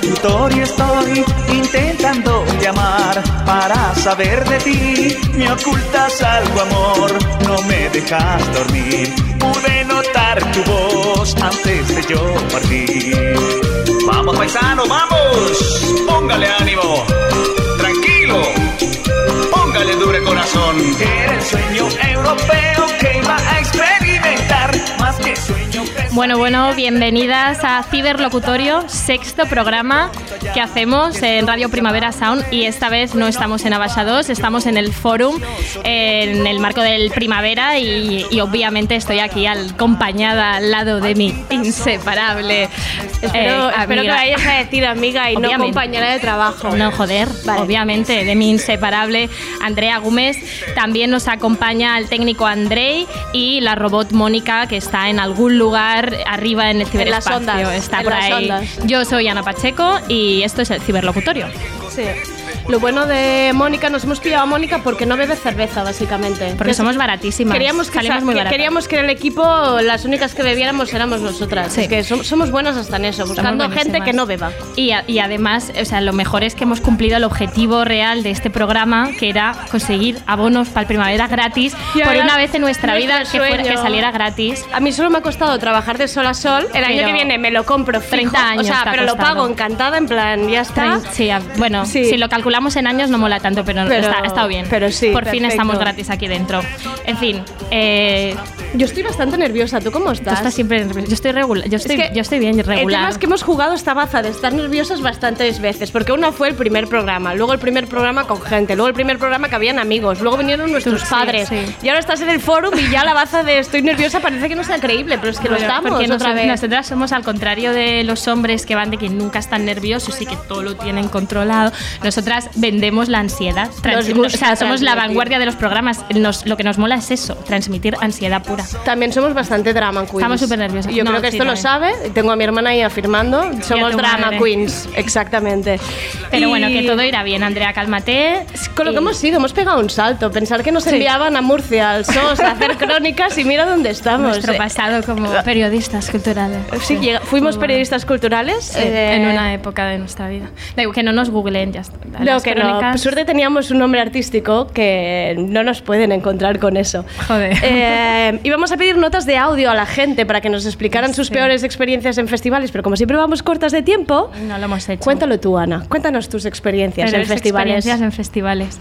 locutorio estoy intentando llamar para saber de ti. Me ocultas algo, amor, no me dejas dormir. Pude notar tu voz antes de yo partir. Vamos, paisano, vamos. Póngale ánimo. Tranquilo. Póngale dure corazón. Era el sueño europeo que iba a experimentar. Bueno, bueno, bienvenidas a Ciberlocutorio, sexto programa que hacemos en Radio Primavera Sound y esta vez no estamos en Abasha 2, estamos en el Forum en el marco del Primavera y, y obviamente estoy aquí acompañada al lado de mi inseparable Espero, eh, espero que amiga. vayas a decir amiga y no Obviamente. compañera de trabajo. No, joder, Vale. obviamente, de mi inseparable Andrea Gómez. También nos acompaña el técnico Andrei y la robot Mónica, que está en algún lugar arriba en el ciberespacio. ondas, está en por las ahí. ondas. Yo soy Ana Pacheco y esto es el ciberlocutorio. Sí. Lo bueno de Mónica, nos hemos pillado a Mónica porque no bebe cerveza, básicamente. Porque Que somos baratísimas. Queríamos que, muy que- queríamos que en el equipo las únicas que bebiéramos éramos nosotras. Sí. Es que som- somos buenas hasta en eso, buscando gente que no beba. Y, a- y además, o sea, lo mejor es que hemos cumplido el objetivo real de este programa, que era conseguir abonos para el primavera gratis Y por una vez en nuestra vida que, fuera- que saliera gratis. A mí solo me ha costado trabajar de sol a sol. El año que viene me lo compro fijo. 30 años O sea, pero lo costado. pago encantada, en plan, ya está. Sí, bueno, Sí. si lo calculamos en años no mola tanto, pero, Pero- está, ha estado bien. pero sí, Por fin perfecto. estamos gratis aquí dentro. En fin, eh, Yo estoy bastante nerviosa. ¿Tú cómo tú estás? estás siempre nerviosa. Yo estoy regular, yo estoy, Es que yo estoy bien El tema regular. es que hemos jugado esta baza de estar nerviosas bastantes veces, porque una fue el primer programa, luego el primer programa con gente, luego el primer programa que habían amigos, luego vinieron nuestros Sí, padres, sí. y ahora estás en el forum y ya la baza de estoy nerviosa parece que no sea creíble, pero es que lo Bueno, estamos porque otra vez. nosotras somos al contrario de los hombres que van de que nunca están nerviosos y que todo lo tienen controlado. Nosotras vendemos la ansiedad. Trans- o sea, somos la vanguardia de los programas. Nos- lo que nos mola es eso, transmitir ansiedad pura. También somos bastante drama queens. Estamos súper nerviosas. Yo No, creo que sí, esto lo también. sabe, tengo a mi hermana ahí afirmando, somos drama madre. queens, exactamente. Pero Y bueno, que todo irá bien, Andrea, cálmate. Con lo que hemos sido, hemos pegado un salto. Pensar que nos enviaban a Murcia, al SOS, a hacer crónicas y mira dónde estamos. Nuestro pasado como periodistas culturales. Sí, fuimos periodistas culturales. Sí, eh, en una época de nuestra vida. Da igual, que no nos googleen ya está. No, que no. Por suerte teníamos un nombre artístico que no nos pueden encontrar con eso. Joder. Eh, íbamos a pedir notas de audio a la gente para que nos explicaran sus Sí. peores experiencias en festivales, pero como siempre vamos cortas de tiempo, No lo hemos hecho. cuéntalo tú, Ana. Cuéntanos tus experiencias Peores en festivales. experiencias en festivales.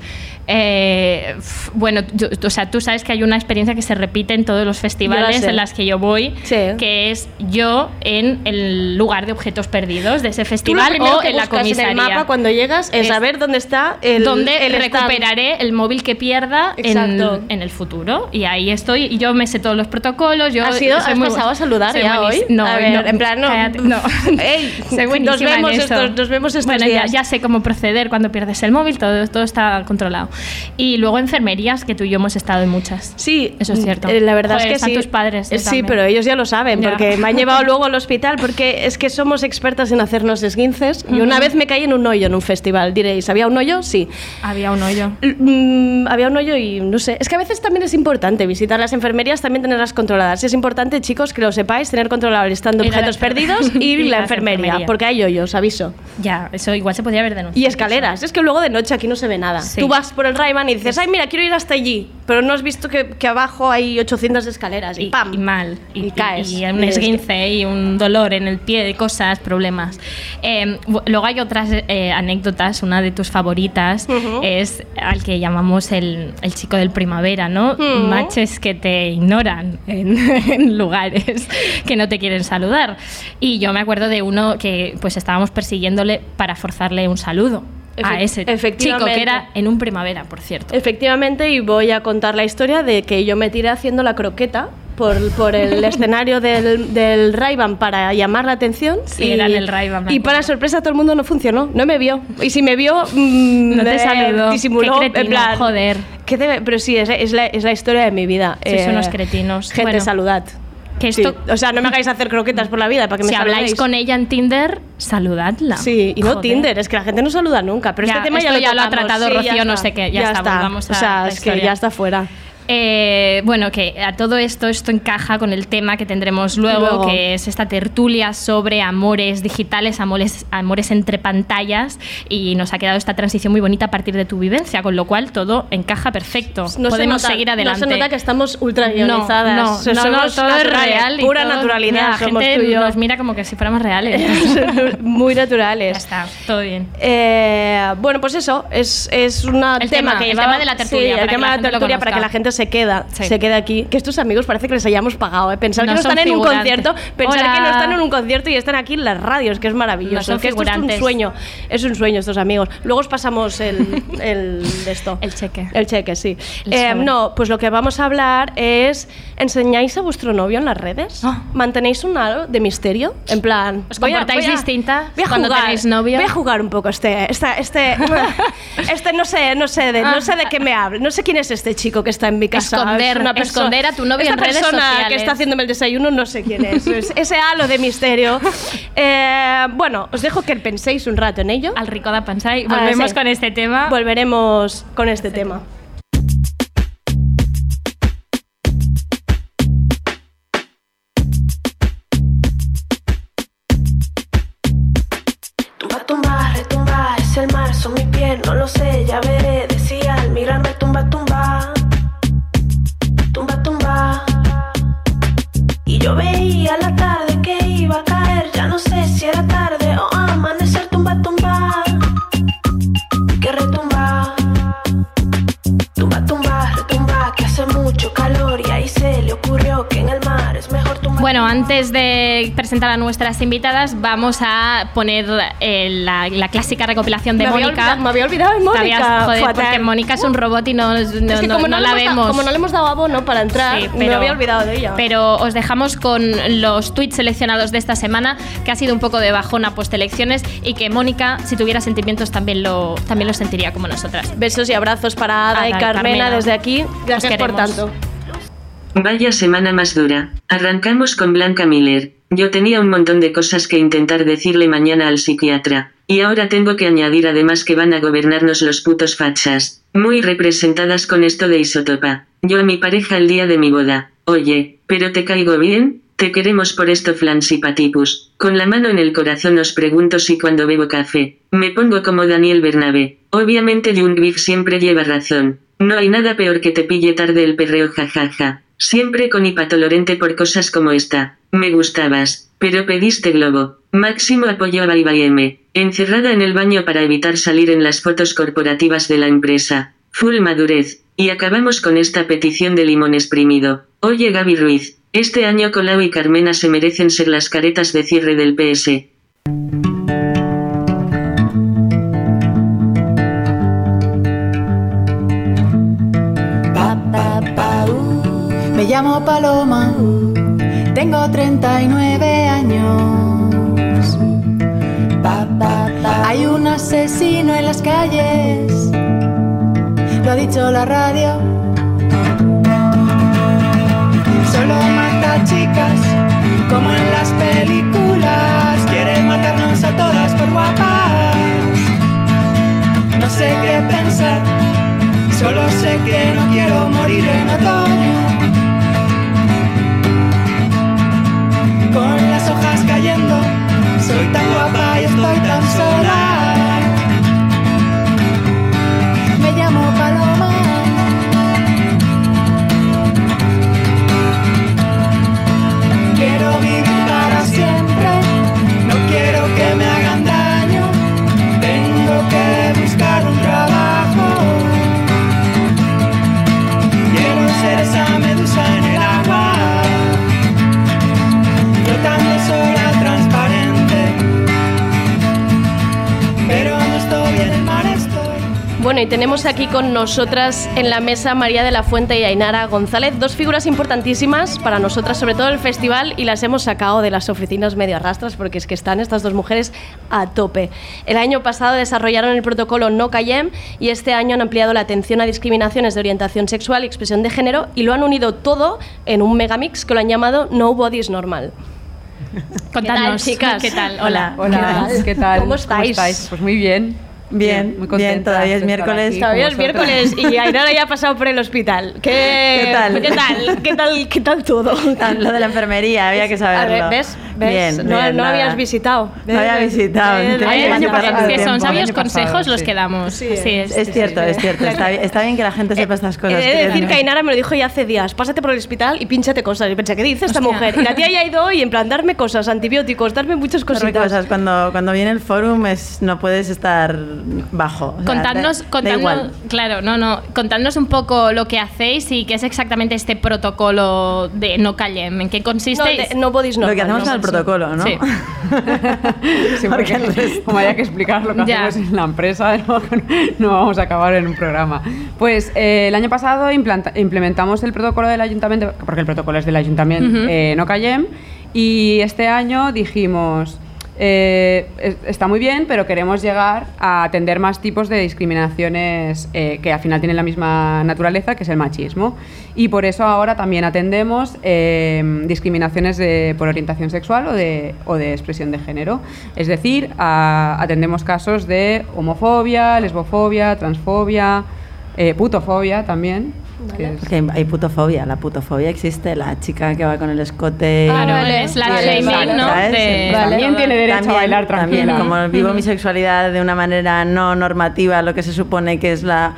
Eh, bueno, yo- o sea, tú sabes que hay una experiencia que se repite en todos los festivales en las que yo voy, Sí. que es yo en el lugar de objetos perdidos de ese festival o en la comisaría. en el mapa cuando llegas es, Es- saber dónde está el donde el stand. recuperaré el móvil que pierda en, en el futuro. Y ahí estoy, y yo me sé todos los protocolos. Yo ¿Has, ido, soy has muy pasado a saludar ya hoy? No, A ver, no, en plan, no. cállate, no. Ey, nos vemos estos- nos vemos estos bueno, días. Ya, ya sé cómo proceder cuando pierdes el móvil, todo, todo está controlado. Y luego enfermerías, que tú y yo hemos estado en muchas. Sí, Eso es cierto. eh, La verdad Joder, es que están sí. tus padres, Eh, Sí, pero ellos ya lo saben, Ya. porque me han llevado luego al hospital, porque es que somos expertas en hacernos esguinces. Y una vez me caí en un hoyo en un festival. Diréis, ¿había un hoyo? Sí. Había un hoyo. Mm, había un hoyo y no sé. Es que a veces también es importante visitar las enfermerías, también tenerlas controladas. Es importante, chicos, que lo sepáis, tener controlado el stand de objetos perdidos y y la enfermería, enfermerías. porque hay hoyos, aviso. Ya, eso igual se podría haber denunciado. Y escaleras. Es que luego de noche aquí no se ve nada. Sí. Tú vas por el Rayman y dices, ay, mira, quiero ir hasta allí. Pero no has visto que, que abajo hay 800 escaleras y, y, ¡pam! y mal. Y, Y caes. Y, un esguince y un dolor en el pie, cosas, problemas. Eh, luego hay otras eh, anécdotas. Una de tus favoritas es al que llamamos el, el chico del primavera, ¿no? Maches que te ignoran en, en lugares que no te quieren saludar. Y yo me acuerdo de uno que pues estábamos persiguiéndole para forzarle un saludo. A ese chico que era en un primavera, por cierto. Efectivamente, y voy a contar la historia de que yo me tiré haciendo la croqueta por, por el escenario del, del Ray-Ban para llamar la atención. Sí, era en el Ray-Ban, Y para sorpresa todo el mundo no funcionó, no me vio. Y si me vio, mm, No te saludó. disimuló. Qué en cretino, plan, joder. ¿qué debe- Pero sí, es, es la, es la historia de mi vida. Sois unos cretinos. Gente, Bueno. saludad. Que Sí, esto, O sea, no me hagáis hacer croquetas por la vida para que me si habláis saludéis. con ella en Tinder, saludadla. Sí, y no Joder. Tinder, es que la gente no saluda nunca. Pero Ya, este tema ya lo, ya lo ha tratado sí, Rocío, ya no está, sé qué, ya está, volvamos a O sea, es que ya está fuera. Eh, bueno, que a todo esto, esto encaja con el tema que tendremos luego, Luego. que es esta tertulia sobre amores digitales, amores, amores entre pantallas, y nos ha quedado esta transición muy bonita a partir de tu vivencia, con lo cual todo encaja perfecto. No se Podemos nota- seguir adelante. No se nota que estamos ultra No, guionizadas. no, no, no, somos todo es real. y Pura todo- naturalidad. La somos gente tú y yo. nos mira como que si fuéramos reales. Muy ya naturales. está, todo bien. Eh, bueno, pues eso, es, es un El tema, tema, que el llevaba- tema de la tertulia, Sí, para el que tema la de la tertulia para que la gente se queda, Sí. se quede aquí. Que estos amigos parece que les hayamos pagado, ¿eh? Pensar No que no están en un concierto, pensar Hola. que no están en un concierto y están aquí en las radios, que es maravilloso. que esto es un sueño, es un sueño estos amigos. Luego os pasamos el, esto. El cheque. El cheque, sí. El Eh, sobre. no, pues lo que vamos a hablar es ¿enseñáis a vuestro novio en las redes? Ah. ¿Mantenéis un halo de misterio? En plan, ¿Os voy a- comportáis voy a- distinta voy a cuando jugar, tenéis novio? Voy a jugar un poco este, este, este no sé, no sé de, no sé de qué me habla, no sé quién es este chico que está en mi casa. Esconder- Es una esconder a tu novio esta en redes persona que sociales. está haciéndome el desayuno, no sé quién es. Es ese halo de misterio. Eh, bueno, os dejo que penséis un rato en ello. Al rico da pensar Ah, volvemos sí. con este tema. Volveremos con este tema. Tumba, tumba, retumba, es el mar, son mis pies, no lo sé, ya veré, yo veía la tarde que iba a caer, ya no sé si era tarde o amanecer, Bueno, antes de presentar a nuestras invitadas, vamos a poner eh, la, la clásica recopilación de me, había Mónica. olvidado, me había olvidado de Mónica. habías- joder, porque Mónica es un robot y no, no, Es que no- como no, no le la da- vemos. como no le hemos dado abono para entrar, Sí, me había olvidado de ella. Pero os dejamos con los tweets seleccionados de esta semana, que ha sido un poco de bajona post elecciones y que Mónica, si tuviera sentimientos, también lo, también lo sentiría como nosotras. Besos y abrazos para Ada Ada y Carmena, Carmena. desde aquí. Gracias por tanto. Vaya semana más dura. Arrancamos con Blanca Miller. Yo tenía un montón de cosas que intentar decirle mañana al psiquiatra. Y ahora tengo que añadir además que van a gobernarnos los putos fachas. Muy representadas con esto de isotopa. Yo a mi pareja el día de mi boda. Oye, ¿pero te caigo bien? Te queremos por esto flansipatipus. Con la mano en el corazón os pregunto si cuando bebo café, me pongo como Daniel Bernabé. Obviamente Jungwirth siempre lleva razón. No hay nada peor que te pille tarde el perreo jajaja. Siempre con hipatolorente por cosas como esta. Me gustabas, pero pediste globo. Máximo apoyo a M. Encerrada en el baño para evitar salir en las fotos corporativas de la empresa. Full madurez. Y acabamos con esta petición de limón exprimido. Oye Gaby Ruiz, este año Colau y Carmena se merecen ser las caretas de cierre del PS. Llamo Paloma, tengo 39 años. Hay un asesino en las calles, lo ha dicho la radio. Solo mata chicas, como en las películas. Tenemos aquí con nosotras en la mesa María de la Fuente y Ainara González, dos figuras importantísimas para nosotras, sobre todo el festival, y las hemos sacado de las oficinas medio arrastras porque es que están estas dos mujeres a tope. El año pasado desarrollaron el protocolo No Callem y este año han ampliado la atención a discriminaciones de orientación sexual y expresión de género y lo han unido todo en un megamix que lo han llamado Nobody is Normal. Contadnos, chicas? ¿Qué tal? Hola. Hola. ¿Qué tal? ¿qué tal? ¿Cómo estáis? Pues muy bien. Bien, muy bien, contenta todavía es miércoles. aquí Todavía es miércoles y Ainara ya ha pasado por el hospital. ¿Qué, ¿Qué tal? ¿Qué tal? ¿Qué tal, qué tal todo? Ah, Lo de la enfermería, había que A saberlo. ver, ¿Ves? ¿Ves? Bien, no bien, no habías visitado. No había visitado, el son sabios pasado, consejos los sí. que damos. Sí, es, Es cierto, es cierto. Está, bi- está bien que la gente sepa estas cosas. He de que decir no- que Ainara me lo dijo ya hace días. Pásate por el hospital y pínchate cosas. Y pensé, ¿qué dice esta mujer? Y la tía ya ha ido y en plan, darme cosas, antibióticos, darme muchas Darme cositas. cosas. Cuando, cuando viene el forum es, no puedes estar bajo. O sea, Contadnos, da- da contadnos, igual. claro, no, no, contadnos un poco lo que hacéis y qué es exactamente este protocolo de no callen, en qué No, consiste. no bodies Lo normal, que hacemos no. con el protocolo, ¿no? Sí. Sí, porque el resto- como haya que explicar lo que Ya. hacemos en la empresa, no, no vamos a acabar en un programa. Pues eh, el año pasado implanta- implementamos el protocolo del ayuntamiento, porque el protocolo es del ayuntamiento, eh, no callem, y este año dijimos, eh, es- está muy bien, pero queremos llegar a atender más tipos de discriminaciones eh, que al final tienen la misma naturaleza, que es el machismo. Y por eso ahora también atendemos eh, discriminaciones de- por orientación sexual o de, o de expresión de género. Es decir, a- atendemos casos de homofobia, lesbofobia, transfobia, putofobia también. Que es- Porque hay, putofobia. La putofobia existe. La chica que va con el escote. Claro, vale. es la Vale, shaming, vale. ¿no? De- Vale. También tiene derecho También- a bailar tranquila. También, como vivo mi sexualidad de una manera no normativa, lo que se supone que es la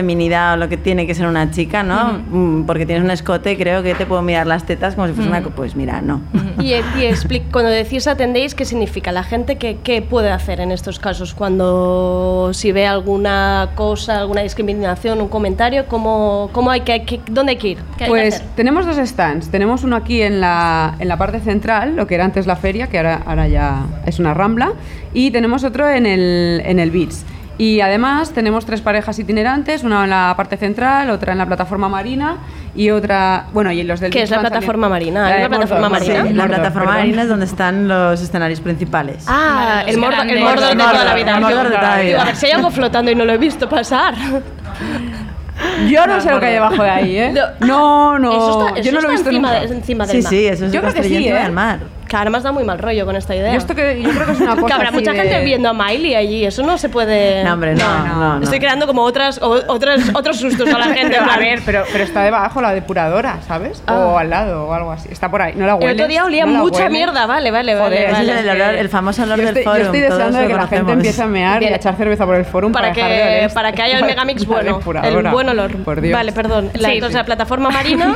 feminidad o lo que tiene que ser una chica, ¿no? Mm, Porque tienes un escote, creo que te puedo mirar las tetas como si fuese una... Pues mira, no. Y, y cuando decís atendéis, ¿qué significa? La gente, ¿qué, ¿qué puede hacer en estos casos? Cuando si ve alguna cosa, alguna discriminación, un comentario, ¿cómo, cómo hay que, que- ¿dónde hay que ir? ¿Qué hay que Pues hacer? tenemos dos stands. Tenemos uno aquí en la, en la parte central, lo que era antes la feria, que ahora, ahora ya es una rambla, y tenemos otro en el, en el Beats. Y además tenemos tres parejas itinerantes, una en la parte central, otra en la plataforma marina y otra, bueno, y los del ¿Qué es la plataforma marina? La ¿Hay una plataforma Mordor, Sí, marina? la Mordor, plataforma perdón. marina es donde están los escenarios principales. Ah, el, Mordor, el. Mordor de toda la vida. el Mordor de toda la Digo, vida. a ver si hay algo flotando y no lo he visto pasar. Yo no sé lo que hay debajo de ahí, ¿eh? No, no, Eso está, yo no eso lo he está visto encima, nunca. de- encima del Sí, mar. sí, eso es Yo creo que sí, ¿eh? del mar. Que además da muy mal rollo con esta idea. Yo, esto que, yo creo que es una cosa que habrá mucha de- gente viendo a Miley allí, eso no se puede... No, hombre, no, no, no. Estoy creando como otras, o- otras, otros sustos a la gente. A ver, pero, pero está debajo la depuradora, ¿sabes? Ah. O al lado o algo así. Está por ahí. No la El hueles. otro día olía mucha hueles. mierda, vale, vale, Joder, vale. Es el, olor, el famoso olor Yo del estoy, yo estoy deseando de que la gente empiece a mear y a echar cerveza por el forum para para, dejar de que, oler para que haya el megamix bueno, el buen olor. Por Dios. Vale, perdón. La, entonces la plataforma marina,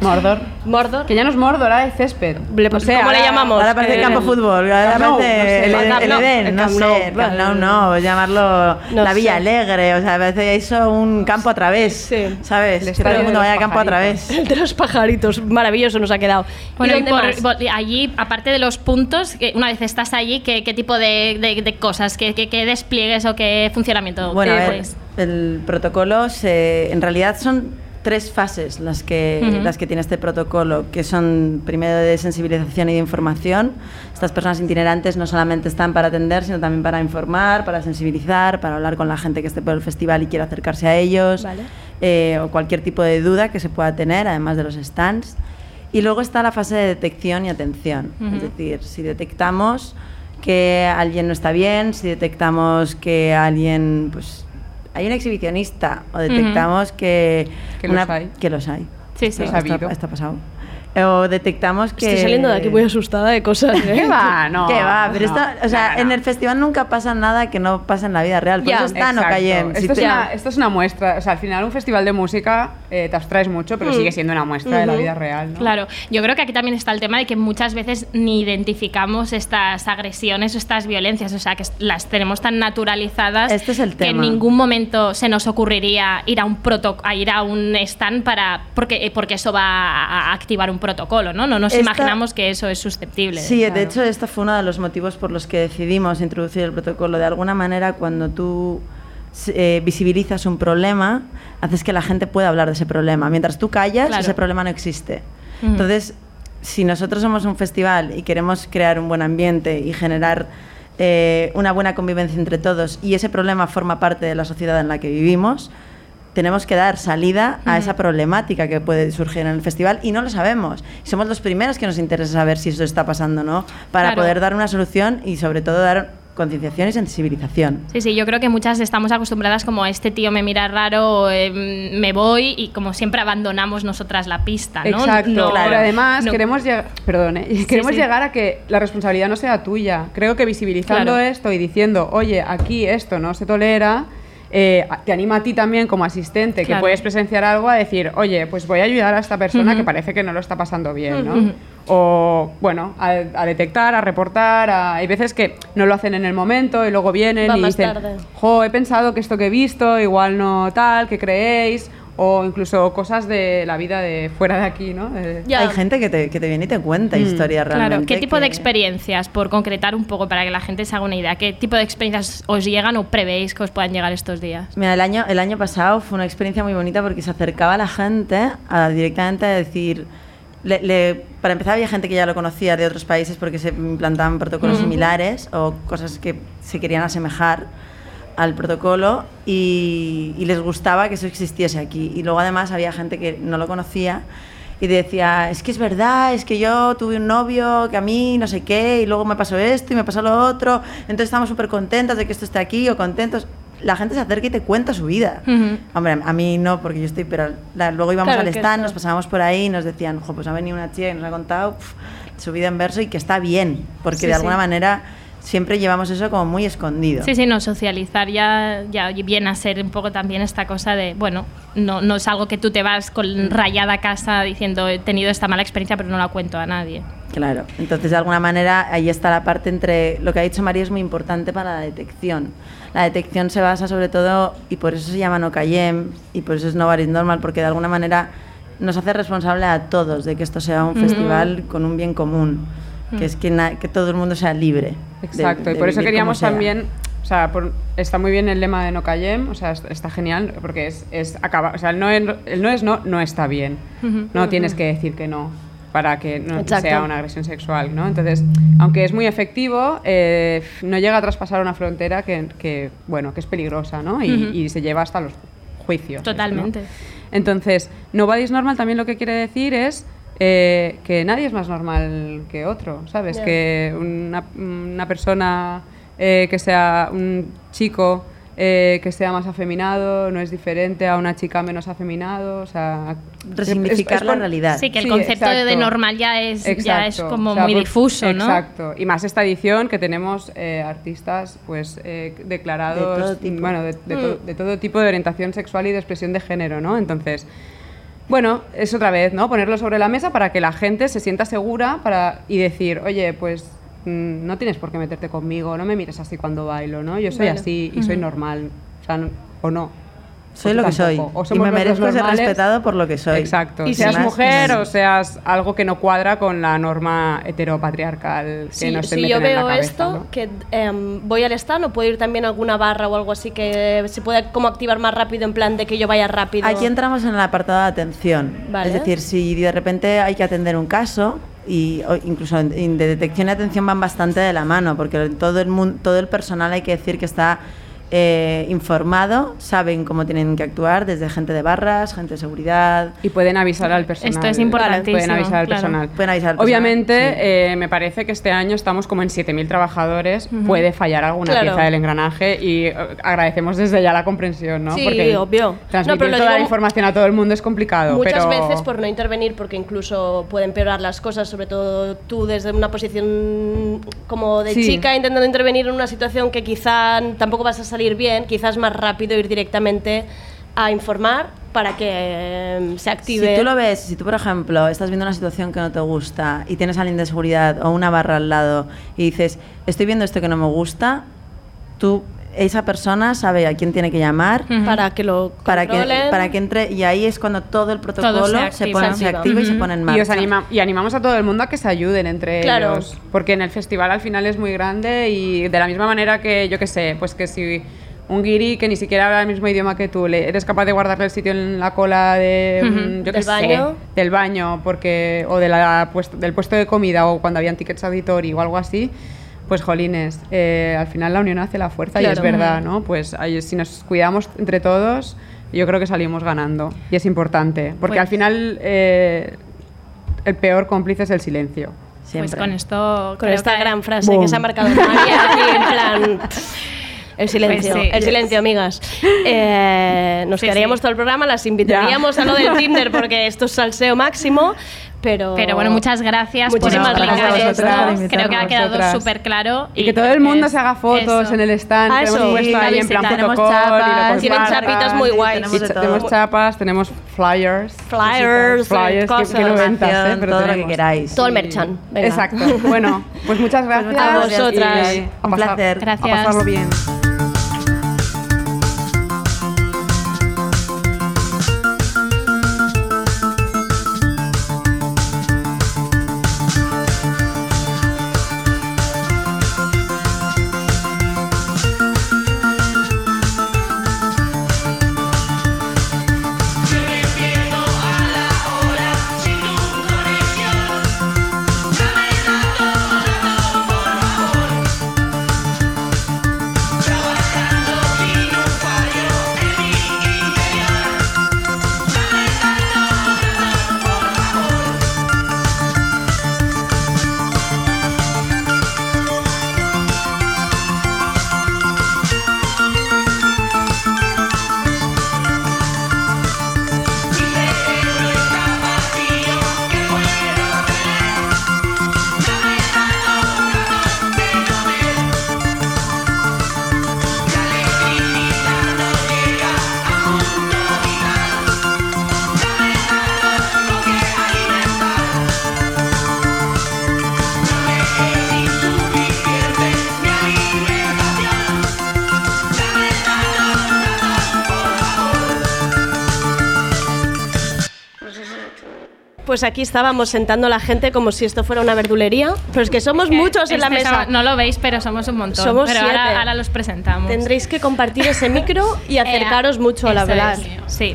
Mordor. Mordor. Que ya no es Mordor, ahora es césped. Le- ¿cómo le llamamos? Ahora parece Eh, campo el- fútbol, ahora parece no sé. el, Edén, no sé, Nou, el Camp Nou, vale. no, llamarlo No la sé. Villa Alegre, o sea, parece eso un campo a través, Sí. ¿sabes? Que todo el mundo vaya a campo a través. El de los pajaritos, maravilloso nos ha quedado. Bueno, ¿Y por- allí, aparte de los puntos, que una vez estás allí, ¿qué, qué tipo de, de- de cosas, qué, qué- qué despliegues o qué funcionamiento? Bueno, a ver, pues? el protocolo se, en realidad son tres fases las que, Ujú. las que tiene este protocolo, que son primero de sensibilización y de información. Estas personas itinerantes no solamente están para atender, sino también para informar, para sensibilizar, para hablar con la gente que esté por el festival y quiera acercarse a ellos, Vale. eh, o cualquier tipo de duda que se pueda tener, además de los stands. Y luego está la fase de detección y atención, Ujú. es decir, si detectamos que alguien no está bien, si detectamos que alguien, pues, hay un exhibicionista, o detectamos que... Que los hay. Que los hay. Sí, sí. Esto, Sabido. está, está pasado. O detectamos que... Estoy saliendo de aquí muy asustada de cosas. ¿eh? ¿Qué va? No. Que va, pero no, esto, o sea, no, no. en el festival nunca pasa nada que no pasa en la vida real. Por Ya. eso está no. Si Esto, es te- una, esto es una muestra. O sea, al final un festival de música eh, te abstraes mucho, pero Mm. sigue siendo una muestra de la vida real. ¿no? Claro, yo creo que aquí también está el tema de que muchas veces ni identificamos estas agresiones o estas violencias, o sea, que las tenemos tan naturalizadas Este es el que en tema. ningún momento se nos ocurriría ir a un proto a ir a un stand para porque porque eso va a a activar un protocolo, ¿no? No nos Esta- imaginamos que eso es susceptible. Sí, Claro. de hecho, esto fue uno de los motivos por los que decidimos introducir el protocolo. De alguna manera, cuando tú eh, visibilizas un problema, haces que la gente pueda hablar de ese problema. Mientras tú callas, Claro. ese problema no existe. Entonces, si nosotros somos un festival y queremos crear un buen ambiente y generar eh, una buena convivencia entre todos y ese problema forma parte de la sociedad en la que vivimos, tenemos que dar salida a esa problemática que puede surgir en el festival y no lo sabemos. Somos los primeros que nos interesa saber si eso está pasando o no, para Claro. poder dar una solución y sobre todo dar concienciación y sensibilización. Sí, sí, yo creo que muchas estamos acostumbradas como este tío me mira raro, eh, me voy y como siempre abandonamos nosotras la pista, ¿no? Exacto, No- pero además no- queremos, lleg- perdón, ¿eh? queremos sí. llegar a que la responsabilidad no sea tuya. Creo que visibilizando Claro. esto y diciendo, oye, aquí esto no se tolera, eh, te anima a ti también como asistente, que puedes presenciar algo, a decir, oye, pues voy a ayudar a esta persona que parece que no lo está pasando bien, ¿no? O, bueno, a, a detectar, a reportar. a- hay veces que no lo hacen en el momento y luego vienen Va y dicen, tarde. jo, he pensado que esto que he visto igual no tal, que creéis, o incluso cosas de la vida de fuera de aquí, ¿no? Ya. Hay gente que te, que te viene y te cuenta Mm. historias realmente. Claro, ¿qué tipo de experiencias, por concretar un poco para que la gente se haga una idea, qué tipo de experiencias os llegan o prevéis que os puedan llegar estos días? Mira, el año, el año pasado fue una experiencia muy bonita porque se acercaba la gente a directamente a decir. le- le- para empezar, había gente que ya lo conocía de otros países porque se implantaban protocolos similares o cosas que se querían asemejar al protocolo y, y les gustaba que eso existiese aquí. Y luego, además, había gente que no lo conocía y decía: Es que es verdad, es que yo tuve un novio que a mí no sé qué, y luego me pasó esto y me pasó lo otro. Entonces, estamos súper contentas de que esto esté aquí o contentos la gente se acerca y te cuenta su vida. Hombre, a mí no, porque yo estoy, pero la- luego íbamos Claro al stand, nos pasábamos por ahí y nos decían, jo, pues ha venido una chica y nos ha contado pf, su vida en verso y que está bien, porque Sí, de sí. alguna manera siempre llevamos eso como muy escondido. Sí, sí, no, socializar ya, ya viene a ser un poco también esta cosa de, bueno, no, no es algo que tú te vas con rayada a casa diciendo he tenido esta mala experiencia pero no la cuento a nadie. Claro, entonces de alguna manera ahí está la parte entre lo que ha dicho María es muy importante para la detección. La detección se basa sobre todo, y por eso se llama no callem, y por eso es Nobody's Normal, porque de alguna manera nos hace responsable a todos de que esto sea un festival con un bien común, que es que, na- que todo el mundo sea libre. de- Exacto, y de por eso queríamos también, o sea, por- está muy bien el lema de no callem, o sea, es- está genial, porque es, es acabar, o sea, el no, es, el no es no, no está bien. No tienes que decir que no para que no Exacto. sea una agresión sexual, ¿no? Entonces, aunque es muy efectivo, eh, no llega a traspasar una frontera que, que, bueno, que es peligrosa, ¿no? Y, Ujú. y se lleva hasta los juicios. ¿no? Totalmente. Entonces, nobody's normal también lo que quiere decir es eh, que nadie es más normal que otro, ¿sabes? Que una, una persona eh, que sea un chico eh, que sea más afeminado no es diferente a una chica menos afeminado, o sea... Resignificar es- es la realidad. Sí, que el Sí, concepto de- de exacto. normal ya es, ya es Exacto. como O sea, muy difuso, ¿no? Exacto. Y más esta edición que tenemos eh, artistas pues eh, declarados, De todo tipo. bueno, de, de Mm. to- de todo tipo de orientación sexual y de expresión de género, ¿no? Entonces, bueno, es otra vez, ¿no? Ponerlo sobre la mesa para que la gente se sienta segura para y decir, oye, pues mm, no tienes por qué meterte conmigo, no me mires así cuando bailo, ¿no? Yo soy así y soy normal, o sea, no- o no. Soy lo que soy. Y somos me merezco ser respetado por lo que soy. Exacto. Y seas más, mujer o seas algo que no cuadra con la norma heteropatriarcal que Si, nos si yo en la veo cabeza, esto, ¿no? que em, voy al stand, o puedo ir también a alguna barra o algo así que se pueda como activar más rápido en plan de que yo vaya rápido. Aquí entramos en el apartado de atención. Vale. Es decir, si de repente hay que atender un caso, y o incluso de detección y atención van bastante de la mano, porque todo el, mun- todo el personal hay que decir que está eh, informado, saben cómo tienen que actuar, desde gente de barras, gente de seguridad. Y pueden avisar al personal. Esto es importantísimo, Pueden avisar al claro. personal. Pueden avisar al personal, Obviamente, sí. eh, me parece que este año estamos como en 7.000 trabajadores. Puede fallar alguna Claro. pieza del engranaje y eh, agradecemos desde ya la comprensión, ¿no? Sí, Porque obvio. Transmitir No, pero lo toda la información a todo el mundo es complicado. Muchas pero... veces por no intervenir, porque incluso pueden empeorar las cosas, sobre todo tú desde una posición como de Sí. chica intentando intervenir en una situación que quizá tampoco vas a salir bien, quizás más rápido ir directamente a informar para que em, se active. Si tú lo ves, si tú, por ejemplo, estás viendo una situación que no te gusta y tienes a alguien de seguridad o una barra al lado y dices, estoy viendo esto que no me gusta, tú, esa persona sabe a quién tiene que llamar para que lo para que, para que entre y ahí es cuando todo el protocolo se se, activa. pone, Se se activa. activa y se pone en Y, marcha. os anima- y animamos a todo el mundo a que se ayuden entre Claro. ellos. Porque en el festival al final es muy grande y de la misma manera que, yo que sé, pues que si un guiri que ni siquiera habla el mismo idioma que tú, le, eres capaz de guardarle el sitio en la cola de, yo Del sé, baño. del baño porque, o de la del puesto de comida o cuando habían tickets auditori o algo así, pues jolines, eh, al final la unión hace la fuerza y es verdad, ¿no? Pues ahí, si nos cuidamos entre todos, yo creo que salimos ganando y es importante, porque Pues- al final... eh, el peor cómplice es el silencio. Siempre. con esto. Con esta que- gran frase Boom. que se ha marcado María aquí en plan... El silencio, Pues sí. el silencio, amigas. Eh, nos Sí, quedaríamos sí. todo el programa, las invitaríamos a lo del Tinder porque esto es salseo máximo, pero... Pero bueno, muchas gracias Muchísimas por gracias a esto. vosotras por Creo que ha quedado Vosotras. súper claro. Y que todo el mundo se haga fotos eso. en el stand. Ah, que eso. puesto Sí, ahí en plan tenemos y chapas, Tienen chapitas muy guays. tenemos Y de cha- todo. tenemos chapas, tenemos flyers. Flyers, Flyers, que- cosas. que no ven. ventas, ¿eh? Pero todo lo que queráis. Todo el merchan. venga. Exacto. Bueno, pues muchas gracias. muchas gracias, vosotras. y a Un pasar- placer. Gracias. A pasarlo bien. Pues aquí estábamos sentando a la gente como si esto fuera una verdulería, pero es que somos muchos en la Este mesa. no lo veis, pero somos un montón. Somos pero siete. ahora, ahora los presentamos. Tendréis que compartir ese micro y Eh, acercaros mucho al hablar. Sí.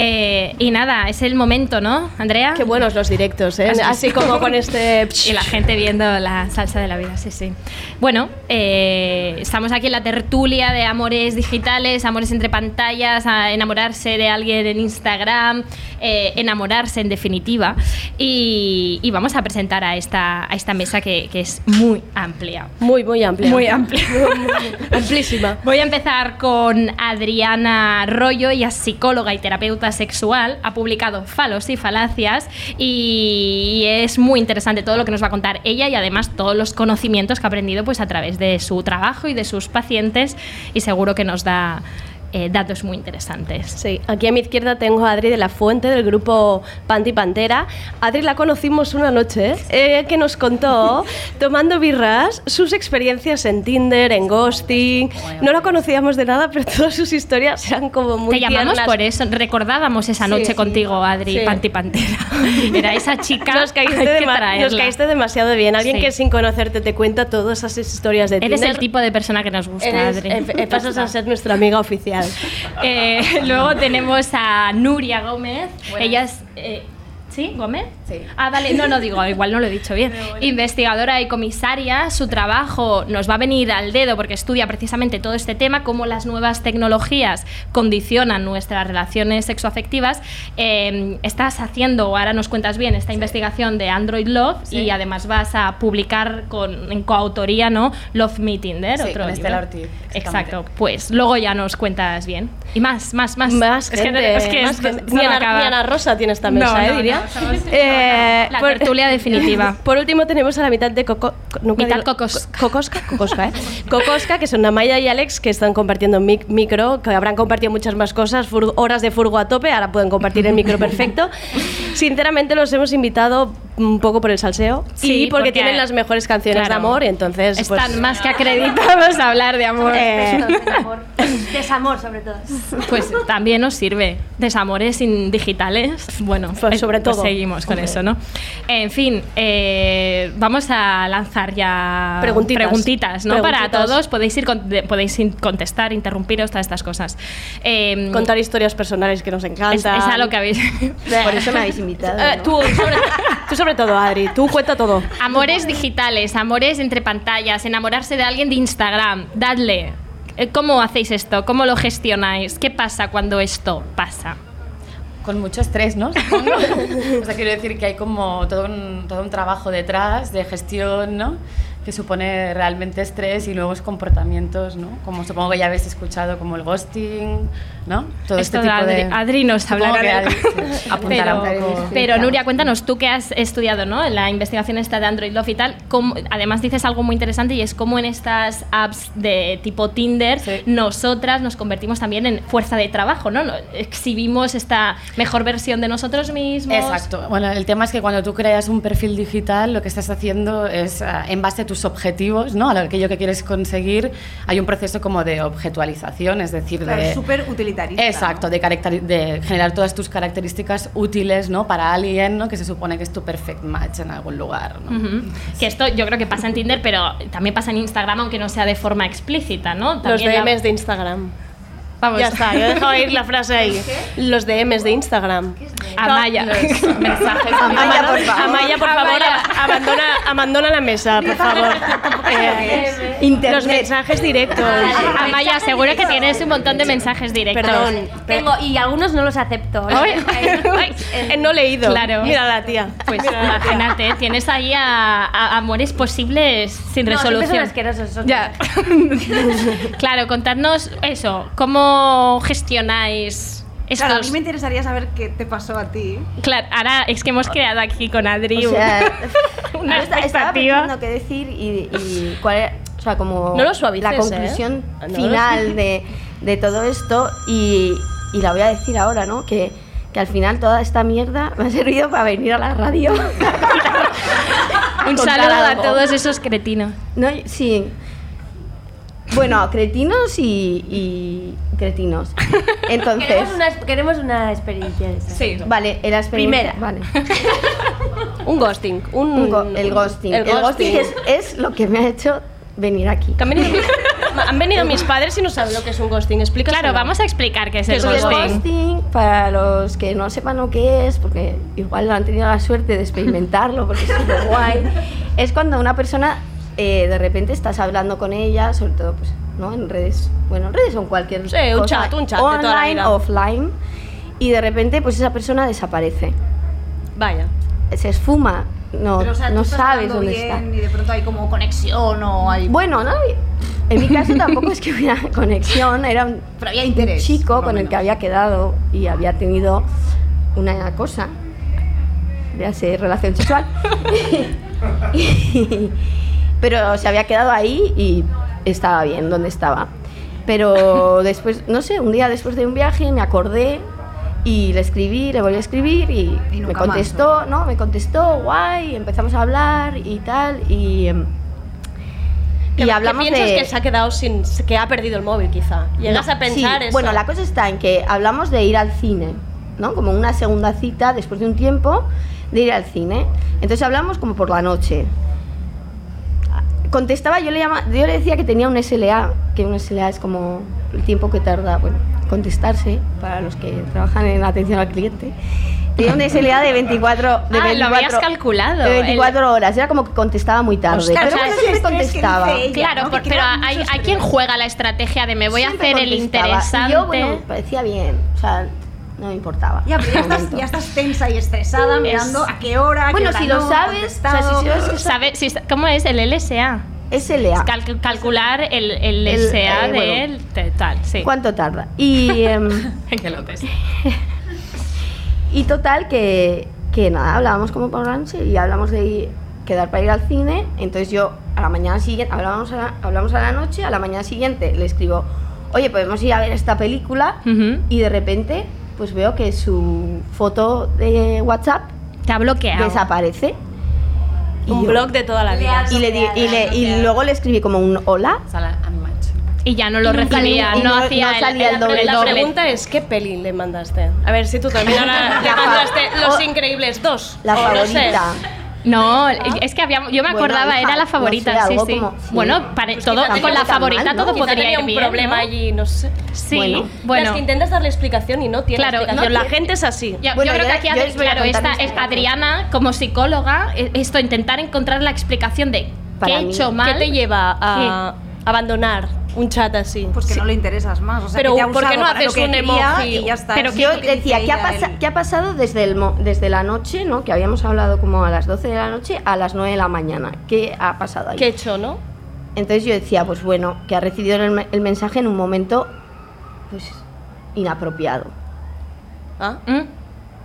Eh, y nada, es el momento, ¿no, Andrea? Qué buenos los directos, ¿eh? Así como con este... Y la gente viendo la salsa de la vida, sí, sí. Bueno, eh, estamos aquí en la tertulia de amores digitales, amores entre pantallas, a enamorarse de alguien en Instagram, eh, enamorarse en definitiva. Y, y vamos a presentar a esta, a esta mesa que, que es muy amplia. Muy, muy amplia. Muy amplia. Amplísima. Voy a empezar con Adriana Rollo, ella es psicóloga y terapeuta sexual, ha publicado Falos y Falacias y es muy interesante todo lo que nos va a contar ella y además todos los conocimientos que ha aprendido pues a través de su trabajo y de sus pacientes y seguro que nos da eh, datos muy interesantes. Sí, aquí a mi izquierda tengo a Adri de la Fuente del grupo Panty Pantera. Adri la conocimos una noche eh, que nos contó, tomando birras, sus experiencias en Tinder, en ghosting. No la conocíamos de nada, pero todas sus historias eran como muy Te llamamos tiernas. por eso, recordábamos esa noche Sí. contigo, Adri, Sí. Panti Pantera. Era esa chica. Nos caíste, que nos caíste demasiado bien. Alguien Sí. que sin conocerte te cuenta todas esas historias de Eres Tinder. el tipo de persona que nos gusta, Eres- Adri. eh, pasas a ser nuestra amiga oficial. Eh, luego tenemos a Nuria Gómez. Ella es. eh, ¿Sí? ¿Gómez? Sí. Ah, vale. No, no digo, igual no lo he dicho bien. Investigadora y comisaria. Su trabajo nos va a venir al dedo porque estudia precisamente todo este tema, cómo las nuevas tecnologías condicionan nuestras relaciones sexoafectivas. Eh, estás haciendo, ahora nos cuentas bien, esta investigación de Android Love y además vas a publicar con, en coautoría, ¿no? Love Me Tinder, Sí, otro con Estela. Ortiz. Exacto. Pues luego ya nos cuentas bien. Y más, más, más. Más Es que gente, no- es que más esto- gente. esto Ni no Ana, acaba. ni Ana Rosa tiene esta mesa, No, eh, no, diría. Eh, La tertulia definitiva. Por último tenemos a la mitad de Coco, Mitad digo- Cocosca. Co- Cocosca, Cocosca, ¿eh? Cocosca, que son Amaya y Alex, que están compartiendo mic- micro, que habrán compartido muchas más cosas, fur- horas de furgo a tope, ahora pueden compartir el micro perfecto. Sinceramente los hemos invitado un poco por el salseo Sí, y porque, porque- tienen las mejores canciones claro. de amor, y entonces pues, Están más que acreditados a hablar de amor. eh, Desamor, sobre todo. Pues también nos sirve. Desamores digitales. Bueno, Pues eh, sobre todo. seguimos con eso, ¿no? En fin, eh, vamos a lanzar ya Preguntitas. preguntitas, ¿no? Para todos. Podéis ir con- podéis contestar, interrumpiros, todas estas cosas. Eh, contar historias personales que nos encantan. es a lo que habéis. Por eso me habéis invitado. Eh, ¿no? tú, sobre, tú sobre todo, Adri, tú cuenta todo. Amores digitales, amores entre pantallas, enamorarse de alguien de Instagram. Dadle. Eh, ¿Cómo hacéis esto? ¿Cómo lo gestionáis? ¿Qué pasa cuando esto pasa? con mucho estrés, ¿no? O sea, quiero decir que hay como todo un, todo un trabajo detrás de gestión, ¿no? Que supone realmente estrés y nuevos comportamientos, ¿no? Como supongo que ya habéis escuchado, como el ghosting, ¿no? Todo Esto este tipo de... Adri nos hablará de- Adri, sí, pero, un poco. pero Nuria, cuéntanos, tú que has estudiado ¿no? la investigación esta de Android Love y tal, cómo- además dices algo muy interesante y es cómo en estas apps de tipo Tinder Sí. nosotras nos convertimos también en fuerza de trabajo, ¿no? No- Exhibimos esta mejor versión de nosotros mismos. Exacto. Bueno, el tema es que cuando tú creas un perfil digital, lo que estás haciendo es, ah, en base a tus objetivos, ¿no? A aquello que quieres conseguir, hay un proceso como de objetualización, es decir, Claro, de... súper utilitarista. Exacto, de, caracteri- de generar todas tus características útiles ¿no? para alguien ¿no? que se supone que es tu perfect match en algún lugar. ¿no? Ujú. Que esto yo creo que pasa en Tinder, pero también pasa en Instagram, aunque no sea de forma explícita, ¿no? Los También la- DMs de Instagram. Vamos. Ya está, yo he dejado ir la frase ahí. Los DMs de Instagram. Amaya. Los mensajes Amaya, por favor, Amaya, por favor abandona, abandona la mesa, por favor. Eh, Internet. los mensajes directos. Amaya, seguro que tienes un montón de mensajes directos. Perdón. Tengo, y algunos no los acepto. Ay, ay, Eh, no leído. Claro. Mira la tía. Pues Mira la tía. imagínate, tienes ahí a, a amores posibles sin No, son resolución. asquerosos, esos Ya. claro, contadnos eso, ¿cómo gestionáis Claro, a mí me interesaría saber qué te pasó a ti. Claro, ahora es que hemos creado aquí con Adri O sea, una estaba expectativa. pensando qué decir y, y cuál era, o sea, como No lo suavices, la ¿eh? conclusión No lo final de, de todo esto y, y la voy a decir ahora, ¿no? Que, que al final toda esta mierda me ha servido para venir a la radio. Un saludo a todos esos cretinos. No, sí. Bueno, cretinos y, y cretinos. Entonces, Queremos una, queremos una experiencia de esa. Sí. vale, era experiencia. Primera. Vale. Un ghosting. Un, Un go- el ghosting. El El ghosting, es, es lo que me ha hecho venir aquí. Han, venido, han venido mis padres y no saben lo que es un ghosting. Explica. Claro, vamos a explicar qué es el ¿Qué es el ghosting. ghosting, para los que no sepan lo que es, porque igual no han tenido la suerte de experimentarlo, porque es súper guay, es cuando una persona eh, de repente estás hablando con ella, sobre todo pues, ¿no? en redes, bueno, en redes o en cualquier Sí, un cosa, chat, un chat de toda la online, vida. offline, y de repente pues esa persona desaparece, Vaya. se esfuma, no, Pero, o sea, tú no sabes dónde bien está. Y de pronto hay como conexión o hay. Bueno, no, en mi caso tampoco es que hubiera conexión, era un, Pero había interés, un chico con el que había quedado y había tenido una cosa, ya sé, relación sexual. Y- pero se había quedado ahí y estaba bien donde estaba. Pero después, no sé, un día después de un viaje me acordé y le escribí, le volví a escribir y, Y me más, contestó, ¿no? Me contestó, guay, empezamos a hablar y tal y... em, ¿Qué- y qué piensas de... que se ha quedado sin. que ha perdido el móvil, quizá? Llegas No, a pensar sí, eso. Bueno, la cosa está en que hablamos de ir al cine, ¿no? Como una segunda cita después de un tiempo de ir al cine. Entonces hablamos como por la noche. Contestaba, yo le, llama, yo le decía que tenía un SLA, que un SLA es como el tiempo que tarda, bueno, contestarse para los que trabajan en atención al cliente. Tenía un SLA de 24, de Ah, lo 24 habías calculado. De 24 horas, era como que contestaba muy tarde. Ostras, pero o sea, bueno, siempre contestaba. ella, Claro, ¿no? pero hay, hay quien juega la estrategia de me voy a Siempre hacer el interesante. Y yo, bueno, parecía bien. O sea, no me importaba. Ya, pero ya estás, ya estás tensa y estresada mirando a qué hora. a qué Bueno, hora si lo sabes, o sea, si sabes que ¿Sabe, si, ¿Cómo es el LSA? SLA. Cal- calcular el, el El, LSA eh, de bueno. tal, sí. ¿Cuánto tarda? Y, em, Que lo y total que, que nada, hablábamos como por la noche y hablamos de ir- quedar para ir al cine. Entonces yo a la mañana siguiente, hablábamos a la, hablamos a la noche, a la mañana siguiente le escribo, oye, podemos ir a ver esta película. Y de repente, pues veo que su foto de WhatsApp Te ha bloqueado. desaparece. Y Un yo- blog de toda la vida. Y, le di- y, le- y luego le escribí como un hola. Y ya no lo recibía, no, no- hacía no el- salía el el, doble. La doble. pregunta es, ¿qué peli le mandaste? A ver si tú también ahora le mandaste Los Increíbles 2. La sé. No, es que había, yo me Bueno, acordaba, hija, era la no favorita, sé, sí, sí. como- sí. Bueno, Pues todo, quizá con la favorita mal, ¿no? todo podría tenía ir un problema ¿no? allí, no sé. Sí, Bueno. bueno. Es que intentas darle explicación y no tiene Claro, explicación. la gente es así. Yo, Bueno, yo creo que aquí, yo claro, esta es. Adriana, como psicóloga, e- esto, intentar encontrar la explicación de qué Para he mí. hecho mal. ¿Qué te lleva a abandonar Un chat así. Pues que no le interesas más. O sea, Pero, que te ha ¿por qué no haces que un emoji? Y ya está. Pero Es yo que decía, ¿qué ha, pasa- qué ha pasado desde, el mo- desde la noche, ¿no? que habíamos hablado como a las 12 de la noche, a las 9 de la mañana? ¿Qué ha pasado ahí? ¿Qué he hecho, no? Entonces yo decía, pues bueno, que ha recibido el, el mensaje en un momento pues inapropiado. ¿Ah?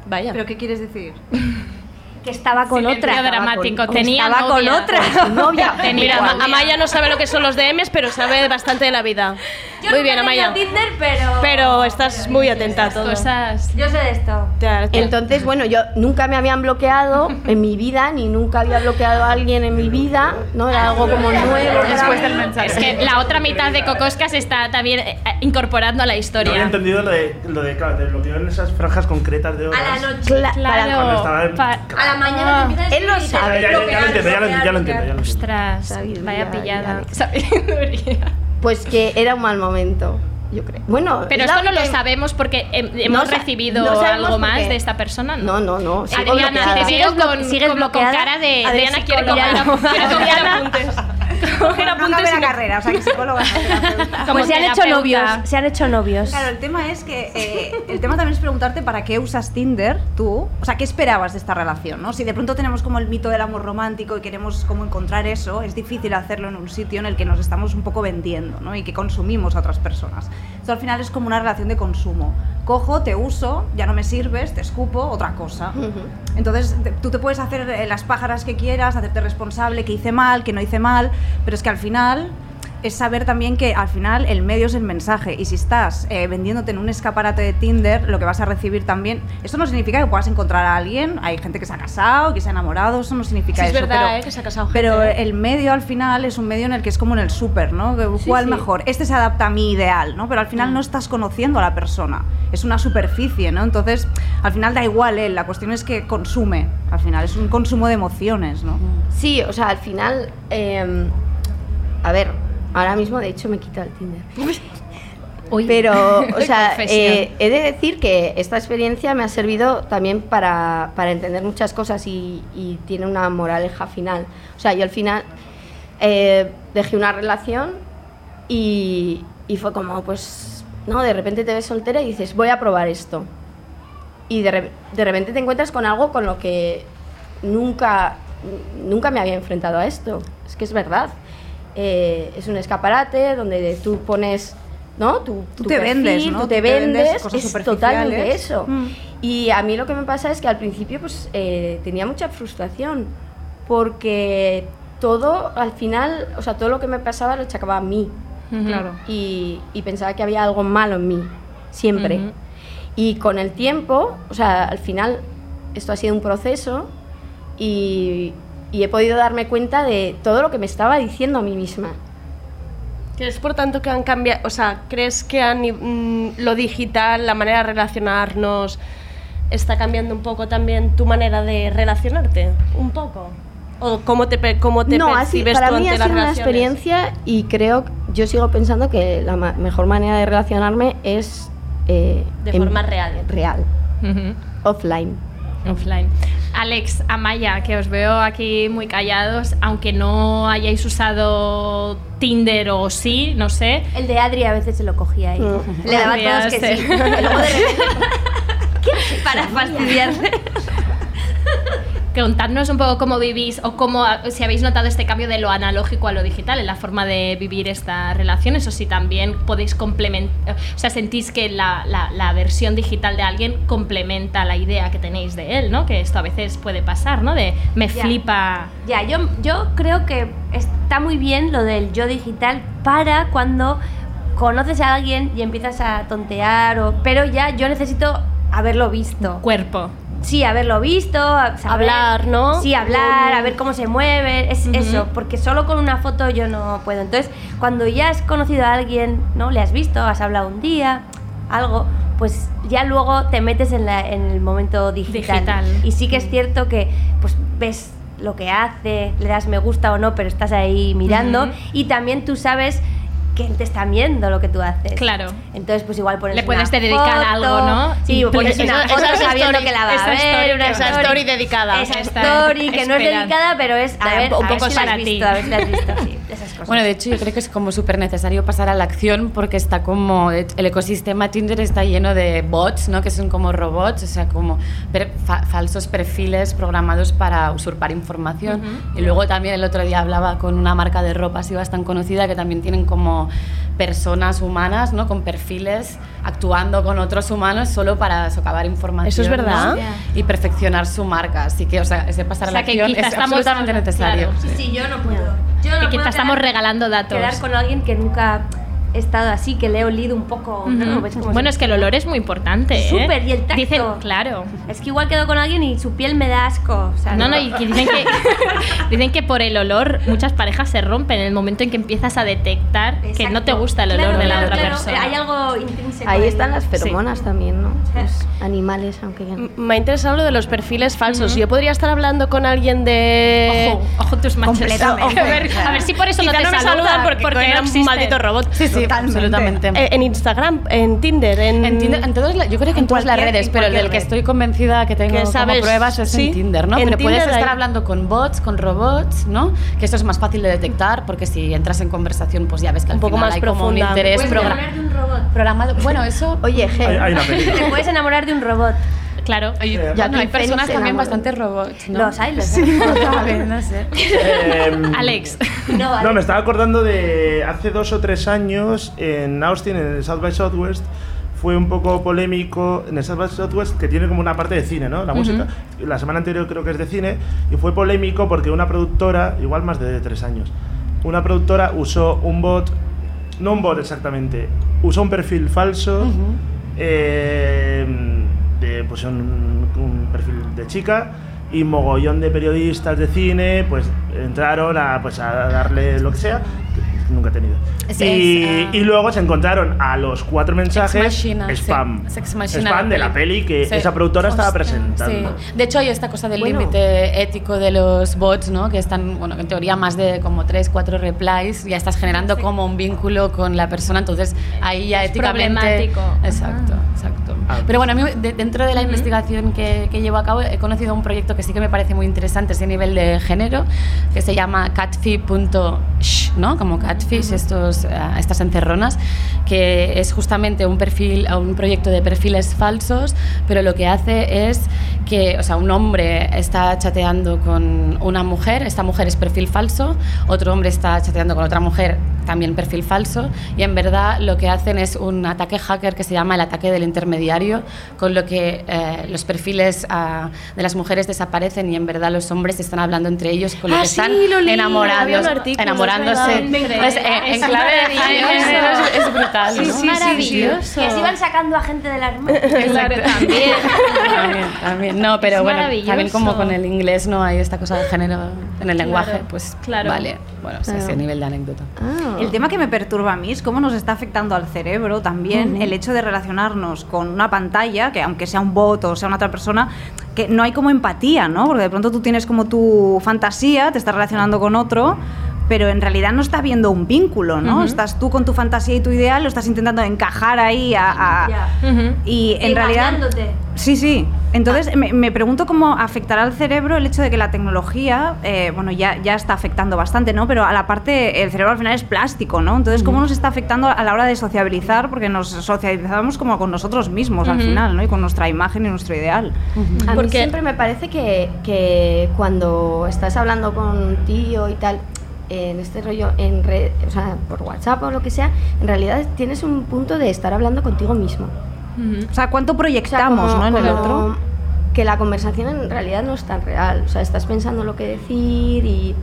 Vaya. ¿Pero qué quieres decir? Que estaba con Silencio otra. dramático. con- Tenía estaba con novia. otra. Con su novia. Tenía Mira, novia. Amaya no sabe lo que son los DMs, pero sabe bastante de la vida. Yo Muy nunca bien, he Amaya. Tinder, pero. Pero estás muy atenta a todo. Cosas. Yo sé de esto. Entonces, bueno, yo nunca me habían bloqueado en mi vida, ni nunca había bloqueado a alguien en mi vida, ¿no? Era algo como nuevo. para Después del mensaje. Es que la otra mitad de Cocosca se está también eh, incorporando a la No había historia. entendido lo de, lo de, claro, de bloqueo en esas franjas concretas de horas. A la noche. Cla- para- Cuando estaba en- pa- A la mañana te empiezas Él lo sabe. Ya, ya, ya lo entiendo, ya lo, bloquear, ya lo entiendo, ya lo entiendo. Ostras, Sabiduría, vaya pillada. Sabiduría. Pues que era un mal momento, yo creo. Bueno, Pero es esto no lo sabemos porque hem- hemos recibido no algo más de esta persona. No, no, no. sigo Adriana, te ¿Sigues veo con, sigues como con cara de... Adriana quiere coger, quiere coger Adriana. apuntes. Coger no acabé la carrera, o sea, que psicóloga no Pues se han hecho novios. Se han hecho novios. Claro, el tema es que eh, el tema también es preguntarte para qué usas Tinder tú, o sea, qué esperabas de esta relación, ¿no? Si de pronto tenemos como el mito del amor romántico y queremos como encontrar eso, es difícil hacerlo en un sitio en el que nos estamos un poco vendiendo, ¿no? Y que consumimos a otras personas. Esto al final es como una relación de consumo. Cojo, te uso, ya no me sirves, te escupo, otra cosa. Entonces, te- tú te puedes hacer eh, las pájaras que quieras, hacerte responsable, que hice mal, que no hice mal, pero es que al final es saber también que al final el medio es el mensaje y si estás eh, vendiéndote en un escaparate de Tinder, lo que vas a recibir también, eso no significa que puedas encontrar a alguien, hay gente que se ha casado, que se ha enamorado, eso no significa Sí, es eso. verdad, pero, eh, que se ha casado Pero gente, ¿eh? el medio al final es un medio en el que es como en el súper, ¿no? ¿Cuál sí. mejor? Este se adapta a mi ideal, ¿no? Pero al final no estás conociendo a la persona, es una superficie, ¿no? Entonces, al final da igual él, la cuestión es que consume, al final es un consumo de emociones, ¿no? Sí, o sea, al final. eh, a ver, ahora mismo de hecho me quita el Tinder. Pero, o sea, eh, he de decir que esta experiencia me ha servido también para, para entender muchas cosas y, y tiene una moraleja final. O sea, yo al final eh, dejé una relación y, y fue como, pues, no, de repente te ves soltera y dices, voy a probar esto. Y de, re- de repente te encuentras con algo con lo que nunca, nunca me había enfrentado a esto. Es que es verdad. Eh, es un escaparate donde tú pones, ¿no? Tu, Tú tu te perfil, vendes, ¿no? Tú Tú te te vendes vendes, cosas es totalmente eso. Mm. Y a mí lo que me pasa es que al principio pues eh, tenía mucha frustración porque todo al final, o sea, todo lo que me pasaba lo achacaba a mí Claro. y, y pensaba que había algo malo en mí, siempre. Y con el tiempo, o sea, al final esto ha sido un proceso y, y he podido darme cuenta de todo lo que me estaba diciendo a mí misma. ¿Crees por tanto que han cambiado, o sea, crees que han, mm, lo digital, la manera de relacionarnos, está cambiando un poco también tu manera de relacionarte? ¿Un poco? ¿O cómo te, cómo te no, así, para tú mí ante ha sido una relaciones? experiencia y creo, yo sigo pensando que la ma- mejor manera de relacionarme es... eh, De forma real. Real, Ujú. offline. Offline. Alex, Amaya, que os veo aquí muy callados, aunque no hayáis usado Tinder o sí, no sé. El de Adri a veces se lo cogía ahí. Mm. Le daba todos que sí. Y luego de repente. Para fastidiarse. Contadnos un poco cómo vivís o cómo, si habéis notado este cambio de lo analógico a lo digital en la forma de vivir estas relaciones o si también podéis complementar, o sea, sentís que la, la- la versión digital de alguien complementa la idea que tenéis de él, ¿no? Que esto a veces puede pasar, ¿no? De me Ya. flipa. Ya, yo, yo creo que está muy bien lo del yo digital para cuando conoces a alguien y empiezas a tontear, o, pero ya yo necesito haberlo visto. Cuerpo. Sí, haberlo visto, saber- Hablar, ¿no? Sí, hablar, a ver cómo se mueve, es eso, porque solo con una foto yo no puedo. Entonces, cuando ya has conocido a alguien, ¿no? Le has visto, has hablado un día, algo, pues ya luego te metes en, la- en el momento digital. Digital. Y sí que es cierto que pues ves lo que hace, le das me gusta o no, pero estás ahí mirando y también tú sabes que te están viendo lo que tú haces. Claro. Entonces, pues igual pones Le puedes una dedicar foto, algo, ¿no? Sí, pones una foto esa sabiendo story- que la va esa a ver, story una Esa story dedicada. Esa story que no es dedicada, pero es a ver, un a ver poco si la has visto, a ver si la has visto, sí. Esa cosas. Bueno, de hecho yo creo que es como súper necesario pasar a la acción porque está como, el ecosistema Tinder está lleno de bots, ¿no? Que son como robots, o sea, como per- fa- falsos perfiles programados para usurpar información. Y luego también el otro día hablaba con una marca de ropa así bastante conocida que también tienen como personas humanas, ¿no? Con perfiles actuando con otros humanos solo para socavar información. ¿Eso es verdad? ¿no? Y perfeccionar su marca. Así que, o sea, ese pasar a O sea, la que acción es estamos- absolutamente necesario. claro. Sí, sí, yo no puedo. Yo no Que puedo quizá estamos quedar- regalando datos. Quedar con alguien que nunca estado así, que le he olido un poco. ¿no? ¿Ves cómo Bueno, se- es que el olor es muy importante. ¿eh? Súper, y el tacto. Dicen, claro. Es que igual quedo con alguien y su piel me da asco. o sea, No, no, y que dicen que, dicen que por el olor muchas parejas se rompen en el momento en que empiezas a detectar que no te gusta el olor Claro, de la claro, otra claro. persona. Hay algo intrínseco. Ahí están las Sí. feromonas también, ¿no? Los animales, aunque... Me ha interesado lo de los perfiles falsos. Yo podría estar hablando con alguien de. Ojo, ojo tus. Completamente. A ver, a ver si por eso no te saludan, saludan porque, porque era no un maldito robot. Sí, sí, absolutamente. Eh, en Instagram, en Tinder, en. En Tinder, en todas la- yo creo que en, todas las redes, pero el del que estoy convencida que tengo Que como sabes, pruebas es sí. en Tinder, ¿no? En pero puedes estar hay- hablando con bots, con robots, ¿no? Que esto es más fácil de detectar porque si entras en conversación, pues ya ves que al Un poco final más hay como un profunda. interés Puedes progra- enamorar de un robot. programado. Bueno, eso. Oye, Hay, hay una película. Te puedes enamorar de un robot. Claro. Eh, ya no, hay personas también bastante robots, ¿no? Los hay, los hay. No sé. Em, Alex. No, vale. No, me estaba acordando de hace dos o tres años en Austin, en el South by Southwest, fue un poco polémico en el South by Southwest, que tiene como una parte de cine, ¿no? La música. La semana anterior creo que es de cine, y fue polémico porque una productora, igual más de tres años, una productora usó un bot, no un bot exactamente, usó un perfil falso, eh, de, pues un, perfil de chica, y mogollón de periodistas de cine pues entraron a, pues, a darle lo que sea nunca he tenido Es- y, es, ah, y luego se encontraron a los cuatro mensajes Machina, sí. spam Sex Machina, spam de la peli que Sí. esa productora estaba Hostia, presentando sí. De hecho, hay esta cosa del Bueno. límite ético de los bots, ¿no? Que están, bueno, en teoría más de como 3, 4 replies, ya estás generando como un vínculo con la persona, entonces ahí ya Es éticamente... problemático. Exacto, exacto. Ah. Pero bueno, a mí de- dentro de la investigación que, que llevo a cabo he conocido un proyecto que sí que me parece muy interesante, ese nivel de género, que se llama catfish.sh, ¿no? Como estos, eh, estas encerronas, que es justamente un perfil, un proyecto de perfiles falsos, pero lo que hace es que, o sea, un hombre está chateando con una mujer, esta mujer es perfil falso, otro hombre está chateando con otra mujer, también perfil falso, y en verdad lo que hacen es un ataque hacker que se llama el ataque del intermediario, con lo que eh, los perfiles ah, de las mujeres desaparecen y en verdad los hombres están hablando entre ellos, con lo Ah, que sí, están lo leí, enamorados, artículo, enamorándose. Pues, eh, en Es clave de género es, es brutal. Sí, ¿no? sí, maravilloso. Que se iban sacando a gente del armario. Exacto. También. también, también. No, pero Es bueno, maravilloso. también como con el inglés no hay esta cosa de género en el lenguaje, Claro, pues claro. vale. Bueno, o sea, ese nivel de anécdota. Ah. El tema que me perturba a mí es cómo nos está afectando al cerebro también el hecho de relacionarnos con una pantalla, que aunque sea un bot o sea una otra persona, que no hay como empatía, ¿no? Porque de pronto tú tienes como tu fantasía, te estás relacionando con otro, pero en realidad no está habiendo un vínculo, ¿no? Estás tú con tu fantasía y tu ideal, lo estás intentando encajar ahí a... a- Ya. Ujú. y en realidad... Sí, sí. Entonces me, me pregunto cómo afectará al cerebro el hecho de que la tecnología, eh, bueno, ya, ya está afectando bastante, ¿no? Pero a la parte, el cerebro al final es plástico, ¿no? Entonces, ¿cómo nos está afectando a la hora de sociabilizar? Porque nos socializamos como con nosotros mismos al final, ¿no? Y con nuestra imagen y nuestro ideal. A mí Porque- siempre me parece que, que cuando estás hablando con un tío y tal, en este rollo, en red, o sea, por WhatsApp o lo que sea, en realidad tienes un punto de estar hablando contigo mismo. Ujú. O sea, ¿cuánto O sea, proyectamos, como- ¿no? En el otro. Que la conversación en realidad no es tan real. O sea, estás pensando lo que decir y.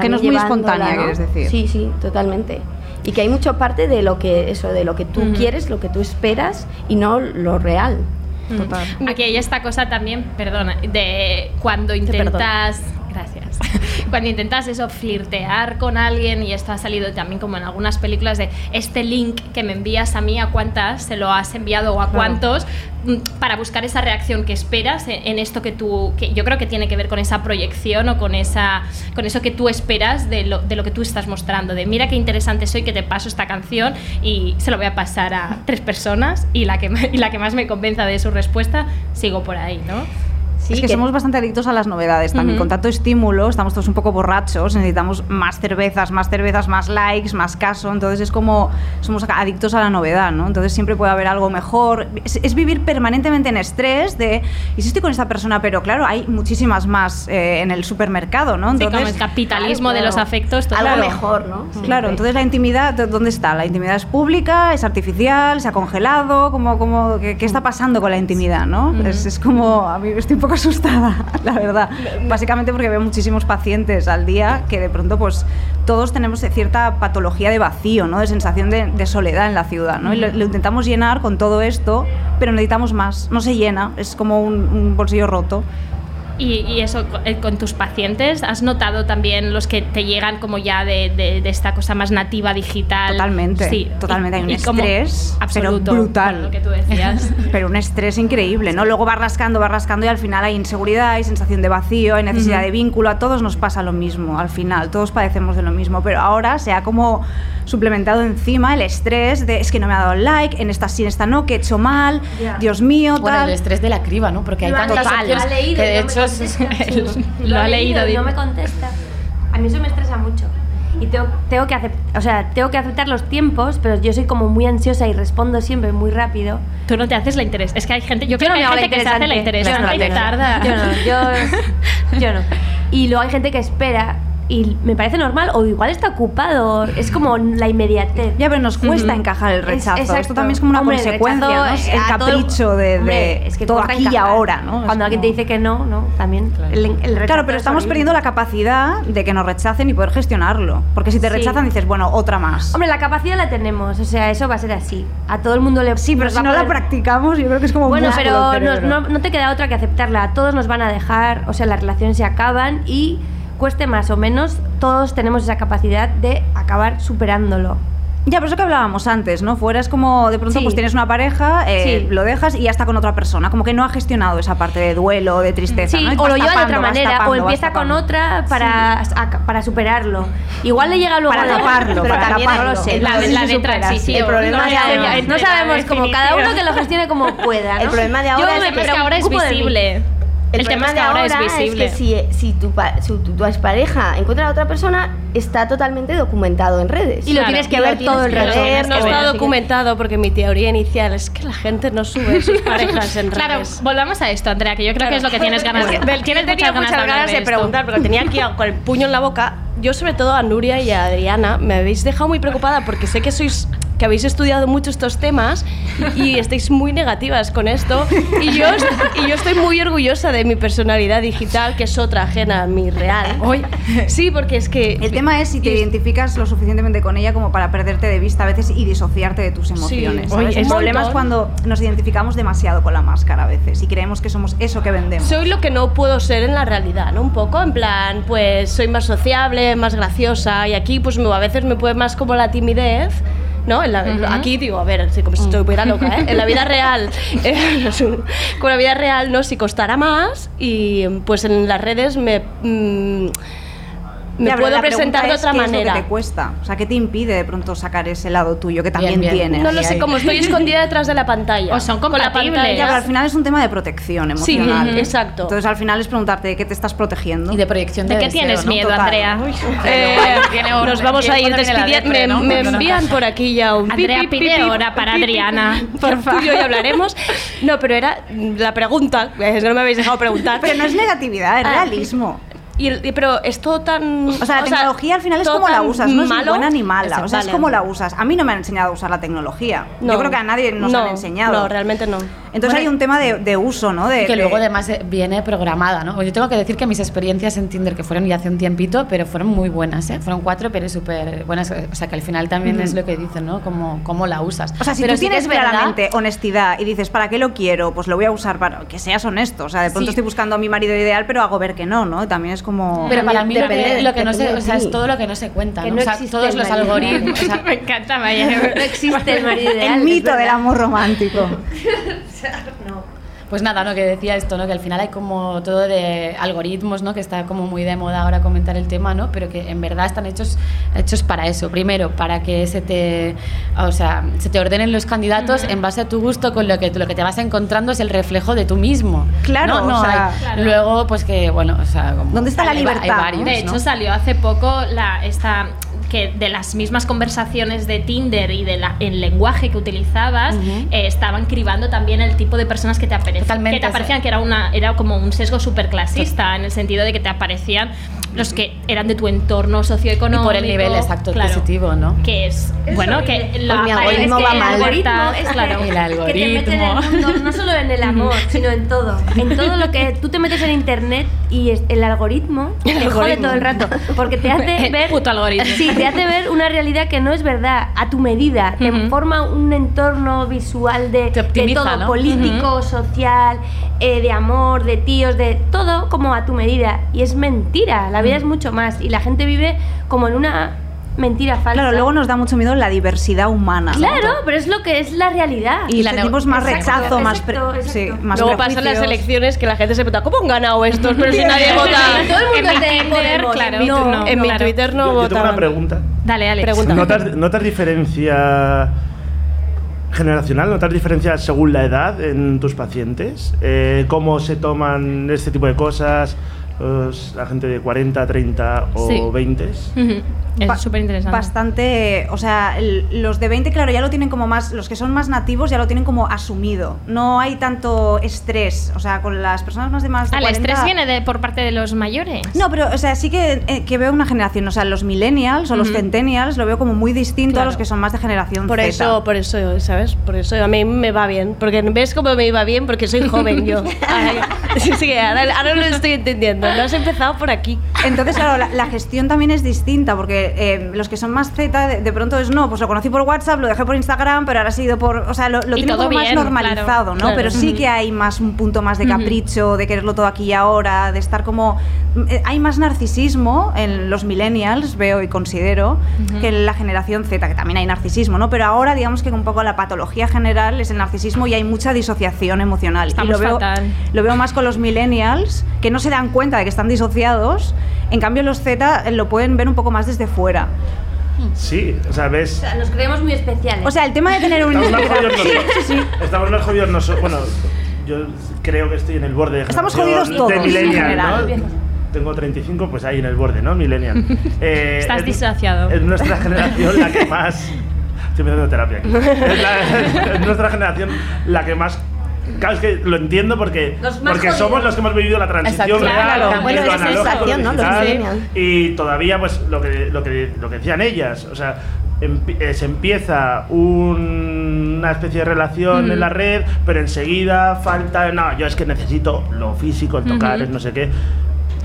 Que no es muy espontánea, ¿no? quieres decir. Sí, sí, totalmente. Y que hay mucho parte de lo que eso, de lo que tú Ujú. quieres, lo que tú esperas y no lo real. Total. Aquí hay esta cosa también, perdona, de cuando intentas. Cuando intentas eso, flirtear con alguien, y esto ha salido también como en algunas películas de este link que me envías a mí, a cuántas se lo has enviado o a cuántos, mm, para buscar esa reacción que esperas en esto que tú, que yo creo que tiene que ver con esa proyección o con, esa, con eso que tú esperas de lo, de lo que tú estás mostrando, de mira qué interesante soy que te paso esta canción y se lo voy a pasar a tres personas y la que, y la que más me convenza de su respuesta, sigo por ahí, ¿no? Es que, que- somos bastante adictos a las novedades también. Ujú. Con tanto estímulo, estamos todos un poco borrachos, necesitamos más cervezas, más cervezas, más likes, más caso. Entonces es como somos adictos a la novedad, ¿no? Entonces siempre puede haber algo mejor. Es, es vivir permanentemente en estrés de, y si estoy con esta persona, pero claro, hay muchísimas más eh, en el supermercado, ¿no? Sí, como el capitalismo de los afectos, todo. Algo Claro. mejor, ¿no? Claro, entonces la intimidad, ¿dó- ¿dónde está? La intimidad es pública, es artificial, se ha congelado, como, como, ¿qué, qué está pasando con la intimidad? ¿no? es, es como, a mí estoy un poco asustada, la verdad. Básicamente porque veo muchísimos pacientes al día que de pronto pues todos tenemos cierta patología de vacío, ¿no? de sensación de, de soledad en la ciudad. ¿no? Y lo, lo intentamos llenar con todo esto, pero necesitamos más, no se llena, es como un, un bolsillo roto. Y, y eso, eh, con tus pacientes, ¿has notado también los que te llegan como ya de, de- de esta cosa más nativa digital? Totalmente, Sí, totalmente. Hay un estrés absoluto, pero brutal. lo que tú decías. pero un estrés increíble, ¿no? Luego vas rascando, vas rascando y al final hay inseguridad, hay sensación de vacío, hay necesidad Ujú. de vínculo, a todos nos pasa lo mismo, al final, todos padecemos de lo mismo, pero ahora se ha como suplementado encima el estrés de es que no me ha dado el like, en esta sí, en esta no, que he hecho mal, Ya. Dios mío, Bueno, tal. el estrés de la criba, ¿no? Porque hay tantas opciones que de hecho Lo ha leído, y no me contesta. A mí eso me estresa mucho. Y tengo, tengo que aceptar, o sea, tengo que aceptar los tiempos, pero yo soy como muy ansiosa y respondo siempre muy rápido. Tú no te haces la interés. Es que hay gente, yo, creo no que me hay gente que se hace la interesante Yo no, y tarda. Yo no, yo, yo no. Y luego hay gente que espera y me parece normal o igual está ocupado. Es como la inmediatez. Ya, pero nos cuesta encajar el Es- rechazo. exacto. Esto también es como una Hombre, el consecuencia, rechazo, ¿no? Es el todo el- capricho de, de Hombre, es que todo aquí y ahora, ¿no? Es Cuando alguien te dice que no, no, también. El, el rechazo Claro, pero es estamos horrible. perdiendo la capacidad de que nos rechacen y poder gestionarlo. Porque si te Sí. rechazan dices, bueno, otra más. Hombre, la capacidad la tenemos, o sea, eso va a ser así. A todo el mundo le Sí, pero si no la practicamos, yo creo que es como Bueno, pero no, cerebro. no- no te queda otra que aceptarla. A todos nos van a dejar, o sea, las relaciones se acaban y cueste más o menos, todos tenemos esa capacidad de acabar superándolo. Ya, pero eso que hablábamos antes, ¿no? Fuera es como, de pronto, Sí. pues tienes una pareja, eh, Sí. lo dejas y ya está con otra persona. Como que no ha gestionado esa parte de duelo, de tristeza, Sí, ¿no? O lo lleva de tapando, otra vas manera, tapando, o empieza con otra para, a- para superarlo. Igual le llega luego Para a la- taparlo, pero para también taparlo. no lo sé. La, la si de superas. transición. El problema no, ya, ya, No la sabemos como cada uno que lo gestione como pueda. ¿no? El problema de Yo ahora me es tema es que ahora es preocupo de visible. El, El, tema de ahora ahora es visible. que si, si, tu, si tu, tu pareja encuentra a otra persona, está totalmente documentado en redes. Y lo Claro. tienes que ver todo el ver, No está documentado porque mi teoría inicial es que la gente no sube sus parejas en Claro, redes. volvamos a esto, Andrea, que yo creo que es lo que tienes ganas de. Tienes muchas ganas de, hablar de esto. preguntar, porque tenía aquí con el puño en la boca. Yo, sobre todo a Nuria y a Adriana, me habéis dejado muy preocupada porque sé que sois que habéis estudiado mucho estos temas y estáis muy negativas con esto. Y yo, y yo estoy muy orgullosa de mi personalidad digital, que es otra ajena a mi real. Sí, porque es que. El tema es si te identificas lo suficientemente con ella como para perderte de vista a veces y disociarte de tus emociones. Oye, el problema es cuando nos identificamos demasiado con la máscara a veces y creemos que somos eso que vendemos. Soy lo que no puedo ser en la realidad, ¿no? Un poco, en plan, pues soy más sociable, más graciosa y aquí pues me- a veces me puede más como la timidez. ¿No? En la- Aquí digo, a ver, como si estuviera loca, ¿eh? En la vida real, eh, con la vida real, ¿no? Si costara más y pues en las redes me, mm, me Ya, puedo presentar de es otra qué es lo manera. que te cuesta? O sea, ¿qué te impide de pronto sacar ese lado tuyo que también bien. tienes? No lo sé, como estoy escondida detrás de la pantalla. O son con la compatibles. pantalla. Ya, pero al final es un tema de protección Sí, emocional. ujú, exacto. Entonces al final es preguntarte de qué te estás protegiendo. Y de proyección de, ¿De qué deseo, tienes ¿no? miedo, Total. Andrea? Eh, Tiene orden, nos vamos a ir despidiendo. Me, ¿no? me envían por aquí ya un Andrea pi, pi, pide pi, hora para Adriana, por y yo ya hablaremos. No, pero era la pregunta, no me habéis dejado preguntar. Pero no es negatividad, es Ah. realismo. Y el- y- pero es todo tan. O sea, la tecnología al final es como la usas, no es ni buena ni mala. O sea, es como la usas. A mí no me han enseñado a usar la tecnología. Yo creo que a nadie nos no, han enseñado. No, realmente no. Entonces hay un tema de, de uso, ¿no? De, que de- luego además eh, viene programada, ¿no? Yo tengo que decir que mis experiencias en Tinder, que fueron ya hace un tiempito, pero fueron muy buenas, ¿eh? Fueron cuatro, pero súper buenas. O sea, que al final también es lo que dicen, ¿no? Cómo, cómo la usas. O sea, si pero tú sí tienes es verdad- claramente honestidad y dices, ¿para qué lo quiero? Pues lo voy a usar para que seas honesto. O sea, de pronto Sí. estoy buscando a mi marido ideal, pero hago ver que no, ¿no? También es como... Pero para mí lo que, de- lo que no se, o sea, es todo lo que no se cuenta, Que ¿no? no O sea, existe todos los algoritmos. o sea, Me encanta, vaya. No existe el marido ideal. el mito del amor romántico. Pues nada, ¿no? Que decía esto, ¿no? Que al final hay como todo de algoritmos, ¿no? Que está como muy de moda ahora comentar el tema, ¿no? Pero que en verdad están hechos, hechos para eso. Primero, para que se te, o sea, se te ordenen los candidatos en base a tu gusto, con lo que, lo que te vas encontrando es el reflejo de tú mismo. Claro, ¿no? No o sea, hay- claro. Luego, pues que, bueno, o sea... como- ¿Dónde está la va- hay libertad, varios, De hecho, salió hace poco la, esta que de las mismas conversaciones de Tinder y de la, el lenguaje que utilizabas eh, estaban cribando también el tipo de personas que te, apare- Totalmente, que te aparecían que era una era como un sesgo superclasista en el sentido de que te aparecían los que eran de tu entorno socioeconómico Y por el nivel exacto claro, adquisitivo, ¿no? que es bueno que la mi aparece algoritmo va que mal. algoritmo es claro. El que te mete en el algoritmo. mundo, no solo en el amor, sino en todo. En todo lo que tú te metes en internet y el algoritmo te jode algoritmo. todo el rato. Porque te hace El ver. puto algoritmo. Sí, te hace ver una realidad que no es verdad, a tu medida. Te Ujú. forma un entorno visual de, Te de optimiza, todo, ¿no? político, social, eh, de amor, de tíos, de todo como a tu medida. Y es mentira, la vida es mucho más. Y la gente vive como en una mentira falsa. Claro, luego nos da mucho miedo la diversidad humana. ¿no? Claro, pero es lo que es la realidad. Y la sentimos más Exacto, rechazo, más, pre- exacto, sí, exacto. más Luego pasan las prejuicios. elecciones que la gente se pregunta, ¿cómo han ganado estos? Pero si nadie vota. Todo el mundo En mi Podemos, claro, en mi- no, en mi claro. Twitter no Yo, yo tengo una pregunta. Dale, Alex. Pregunta. ¿Notas, ¿Notas diferencia generacional? ¿Notas diferencia según la edad en tus pacientes? Eh, ¿Cómo se toman este tipo de cosas? La gente de 40, 30 o Sí. 20? Ujú. Ba- Es súper interesante. Bastante, o sea, el- los de 20, claro, ya lo tienen como más, los que son más nativos ya lo tienen como asumido. No hay tanto estrés, o sea, con las personas más de más de Ah, el 40 estrés viene de, por parte de los mayores. No, pero, o sea, sí que, eh, que veo una generación, o sea, los millennials o los Ujú. centennials lo veo como muy distinto Claro. a los que son más de generación Por Z. eso, por eso, ¿sabes? Por eso a mí me va bien. Porque ves cómo me iba bien, porque soy joven yo. Ay, sí, sí, ahora, ahora lo estoy entendiendo. No has empezado por aquí. Entonces, claro, la, la gestión también es distinta, porque eh, los que son más Z, de, de pronto es no, pues lo conocí por WhatsApp, lo dejé por Instagram, pero ahora ha sido por. O sea, lo, lo tiene como más normalizado, claro, ¿no? claro. Pero sí que hay más un punto más de capricho, de quererlo todo aquí y ahora, de estar como. eh, Hay más narcisismo en los millennials, veo y considero, que en la generación Z, que también hay narcisismo, ¿no? Pero ahora, digamos que un poco la patología general es el narcisismo y hay mucha disociación emocional. Estamos y lo veo, fatal. lo veo más con los millennials, que no se dan cuenta de que están disociados. En cambio, los Z eh, lo pueden ver un poco más desde fuera. Sí, o sea, O ves... sea, nos creemos muy especiales. O sea, el tema de tener un Estamos más jodidos nosotros. sí, sí. Estamos más jodidos nosotros. Bueno, yo creo que estoy en el borde de Estamos jodidos todos, de en millennial, general. ¿no? Tengo 35, pues ahí en el borde, ¿no? Millennial. Eh, Estás es- disociado. Es nuestra generación la que más... Estoy haciendo terapia aquí. Es, la- es nuestra generación la que más... Claro, es que lo entiendo porque, porque somos los que hemos vivido la transición Exacto, real, Bueno, esa sensación, ¿no? Digital, y todavía pues lo que, lo que, lo que decían ellas, o sea, eh, se empieza un- una especie de relación Mm. en la red, pero enseguida falta, no, yo es que necesito lo físico, el tocar, Ujú. el no sé qué.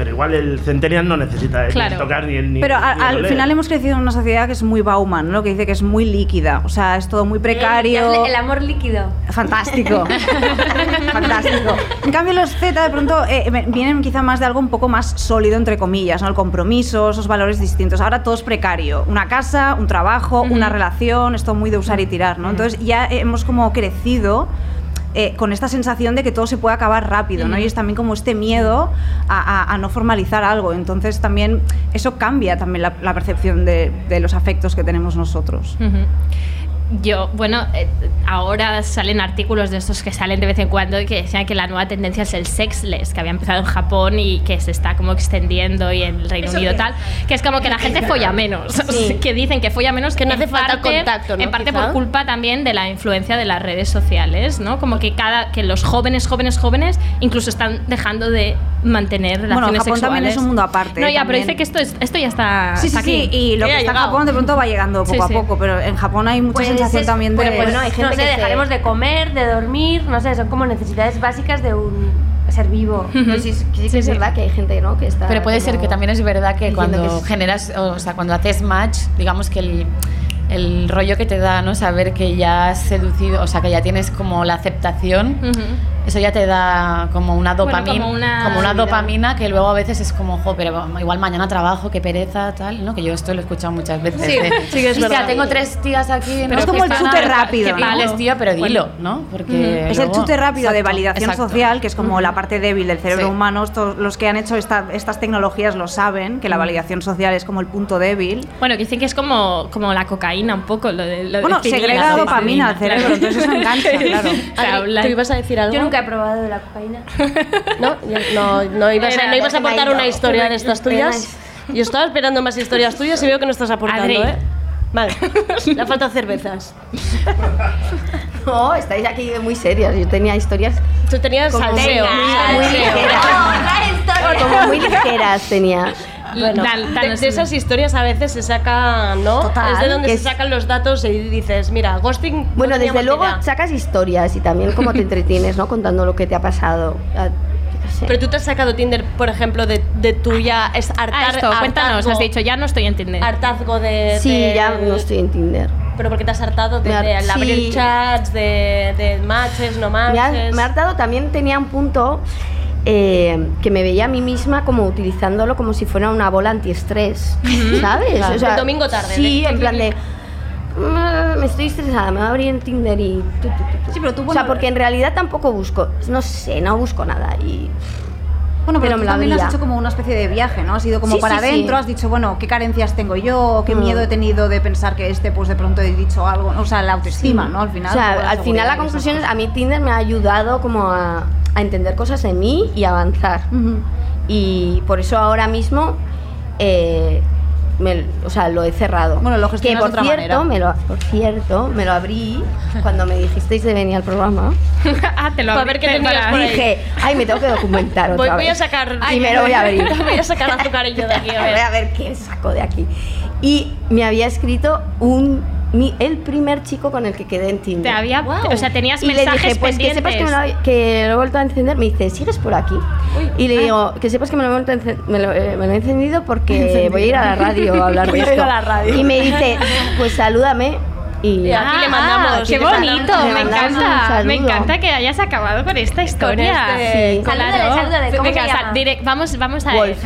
Pero igual el centennial no necesita Claro. ni tocar ni el ni Pero a- ni el al final hemos crecido en una sociedad que es muy Bauman, ¿no? Que dice que es muy líquida. O sea, es todo muy precario. El amor líquido. Fantástico. Fantástico. En cambio, los Z de pronto eh, vienen quizá más de algo un poco más sólido, entre comillas, ¿no? El compromiso, esos valores distintos. Ahora todo es precario. Una casa, un trabajo, una relación, esto muy de usar y tirar, ¿no? Entonces ya hemos como crecido. Eh, con esta sensación de que todo se puede acabar rápido, ¿no? Y es también como este miedo a, a- a no formalizar algo. Entonces también eso cambia también la, la percepción de, de los afectos que tenemos nosotros. Yo, bueno, eh, ahora salen artículos de estos que salen de vez en cuando y que decían que la nueva tendencia es el sexless, que había empezado en Japón y que se está como extendiendo y en el Reino ¿Eso Unido qué tal, que es como que la gente folla menos, que dicen que folla menos, Que no hace falta contacto, ¿no? En parte Quizá. por culpa también de la influencia de las redes sociales, ¿no? Como que cada que los jóvenes, jóvenes, jóvenes incluso están dejando de mantener Bueno, relaciones Japón sexuales. también es un mundo aparte, No, ya, pero también. dice que esto es, esto ya está, Sí, sí, está sí, aquí. y lo que está en. Japón de pronto va llegando poco Sí, a sí. poco, pero en Japón hay mucha Pues sensación es- también de... bueno, pues no, hay gente no sé, que se- dejaremos de comer, de dormir, no sé, son como necesidades básicas de un ser vivo. Pero sí, sí, sí que es verdad que hay gente, ¿no? Que está Pero puede ser que también es verdad que cuando que es- generas, o sea, cuando haces match, digamos que el, el rollo que te da, ¿no? Saber que ya has seducido, o sea, que ya tienes como la aceptación, Ujú. Eso ya te da como una Bueno, dopamina, como una como una dopamina que luego a veces es como, jo, pero igual mañana trabajo, qué pereza, tal, ¿no? Que yo esto lo he escuchado muchas veces. Sí, de, sí que es "Hostia, verdad". tengo tres tías aquí, ¿no? Pero es como el chute a- rápido, Qué ¿no? vales, tío, pero dilo, Bueno. ¿no? Porque Es el luego- chute rápido de Exacto, validación exacto. social, que es como la parte débil del cerebro Sí. humano. Estos- los que han hecho esta- estas tecnologías lo saben, que la validación social es como el punto débil. Bueno, que dicen que es como, como la cocaína un poco. Lo de, lo de Bueno, segrega sí, dopamina al cerebro, entonces eso engancha, claro. ¿Tú ibas a decir algo? Nunca he probado la cocaína. ¿No? No, no ibas, a, no ibas a aportar una no. historia de estas tuyas. Yo estaba esperando más historias tuyas y veo que no estás aportando, Adri. ¿eh? Vale, le faltan cervezas. No, estáis aquí muy serias. Yo tenía historias Tú tenías como muy, muy ligeras. Como muy ligeras tenía. Bueno, Dan- de, danos de esas historias a veces se sacan, ¿no? Total, es de donde se es- sacan los datos y dices, mira, ghosting. no Bueno, desde luego idea. sacas historias y también cómo te entretienes, ¿no? Contando lo que te ha pasado. Ah, sé. Pero tú te has sacado Tinder, por ejemplo, de, de tu ya es hartar, Ah, esto, cuéntanos. hartazgo- Has dicho, ya no estoy en Tinder. hartazgo de. Sí, de- ya no estoy en Tinder. Pero porque te has hartado de, Me har- de al abrir sí. chats, de, de matches, no Me ha, matches. me ha hartado, también tenía un punto eh, que me veía a mí misma como utilizándolo como si fuera una bola antiestrés, ¿sabes? Claro. El domingo tarde, Sí, de- en plan de... "Mm, Me estoy estresada, me voy a abrir en Tinder y... tu, tu, tu, tu". Sí, pero tú, o sea, bueno, porque en realidad tampoco busco, no sé, no busco nada y... Bueno, pero, Pero tú me lo también has abría. hecho como una especie de viaje, ¿no? Has ido como Sí, para sí, sí. adentro, has dicho, bueno, qué carencias tengo yo, qué Mm. miedo he tenido de pensar que este, pues de pronto he dicho algo, o sea, la autoestima, ¿no? Al final. O sea, al final la conclusión es, a mí Tinder me ha ayudado como a, a entender cosas de mí y avanzar. Ujú. Y por eso ahora mismo, eh, me- o sea, lo he cerrado. Bueno, lo que por de otra cierto, me lo, por cierto, me lo abrí cuando me dijisteis de venir al programa. ah, te lo Pa' ver qué tenías para- por ahí. Dije, ay, me tengo que documentar Voy, otra voy a vez. sacar. Y me lo voy a abrir. voy a sacar azucarillo de aquí, a Voy ver. a ver qué saco de aquí. Y me había escrito un mi- el primer chico con el que quedé en Tinder. Te había, o sea, tenías y le mensajes dije, pues que pendientes. sepas que, me lo, que lo he vuelto a encender. Me dice, ¿sigues por aquí? y Ah. le digo, que sepas que me lo he, me lo, eh, me lo he encendido porque voy a ir a la radio a hablar de esto. a la radio. Y me dice, pues salúdame. Y Y aquí le mandamos- Ah, ¡Qué le mandamos- bonito! le Me mandamos un encanta. Me encanta que hayas acabado con esta historia. este- Sí. Salúdale, salúdale, ¿cómo Venga, direct- vamos, vamos a Wolf.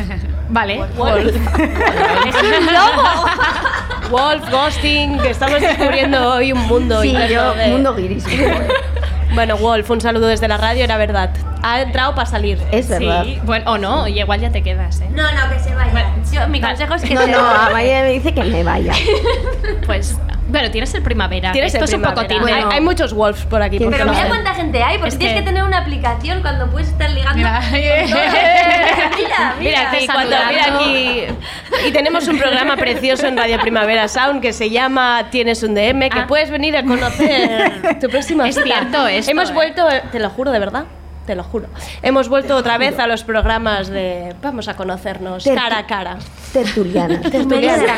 Vale. Wolf. Wolf, ghosting, que estamos descubriendo hoy un mundo. Sí, yo, de- mundo guiris. Bueno, Wolf, un saludo desde la radio, era verdad. Ha entrado para salir. Es verdad. Sí, bueno, o no, y igual ya te quedas, ¿eh? No, no, que se vaya. Yo, mi consejo es que No, se no, vaya. a María me dice que me vaya. Pues, bueno, tienes el primavera. Tienes Esto el es un poco primavera. Tinder. hay, hay muchos Wolves por aquí. ¿Quién por Pero mira cuánta gente hay, porque Es tienes que- que tener una aplicación cuando puedes estar ligando. Mira, mira, Mira, mira. que cuando mira aquí. Y tenemos un programa precioso en Radio Primavera Sound que se llama Tienes un DM, que Ah. puedes venir a conocer tu próxima Es cita. cierto esto, Hemos ¿eh? vuelto, te lo juro, de verdad. Te lo juro. Hemos vuelto otra vez a los programas de vamos a conocernos Tertu- cara a cara. Tertuliana. Tertuliana.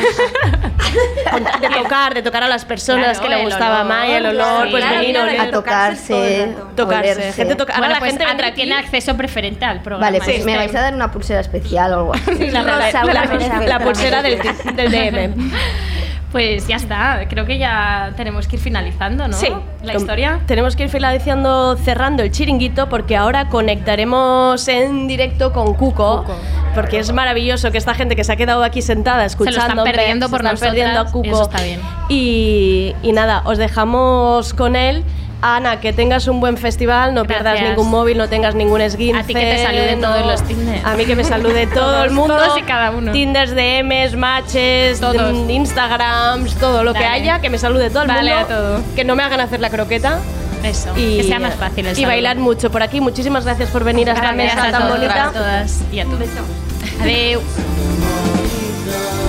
De tocar, de tocar a las personas Claro, que le gustaba más, el olor, sí. pues Claro, venir, claro, A tocarse, tocarse. olerse. Gente toca- ahora Bueno, la pues gente aquí. tiene acceso preferente al programa. Vale, pues este. me vais a dar una pulsera especial o algo así. La, la- Rosa, la- la- pulsera del, del DM. Pues ya está, creo que ya tenemos que ir finalizando, ¿no? Sí, La historia. Tenemos que ir finalizando, cerrando el chiringuito porque ahora conectaremos en directo con Cuco, porque es maravilloso que esta gente que se ha quedado aquí sentada Se lo escuchando están perdiendo por están nosotras, perdiendo a Cuco. eso está bien. Y, y nada, os dejamos con él. Ana, que tengas un buen festival, no pierdas ningún móvil, no tengas ningún esguince. A ti que te saluden no- todos los Tinder. A mí que me salude todo el mundo. todos y cada uno. Tinders, DMs, matches, Todos. mm, Instagrams, todo lo que haya, que me salude todo el Vale mundo. a todo. Que no me hagan hacer la croqueta. Eso, Y, que sea más fácil el Y bailar mucho por aquí. Muchísimas gracias por venir a esta Gracias mesa a tan bonita. a todas y a todos. Adeu. Cuando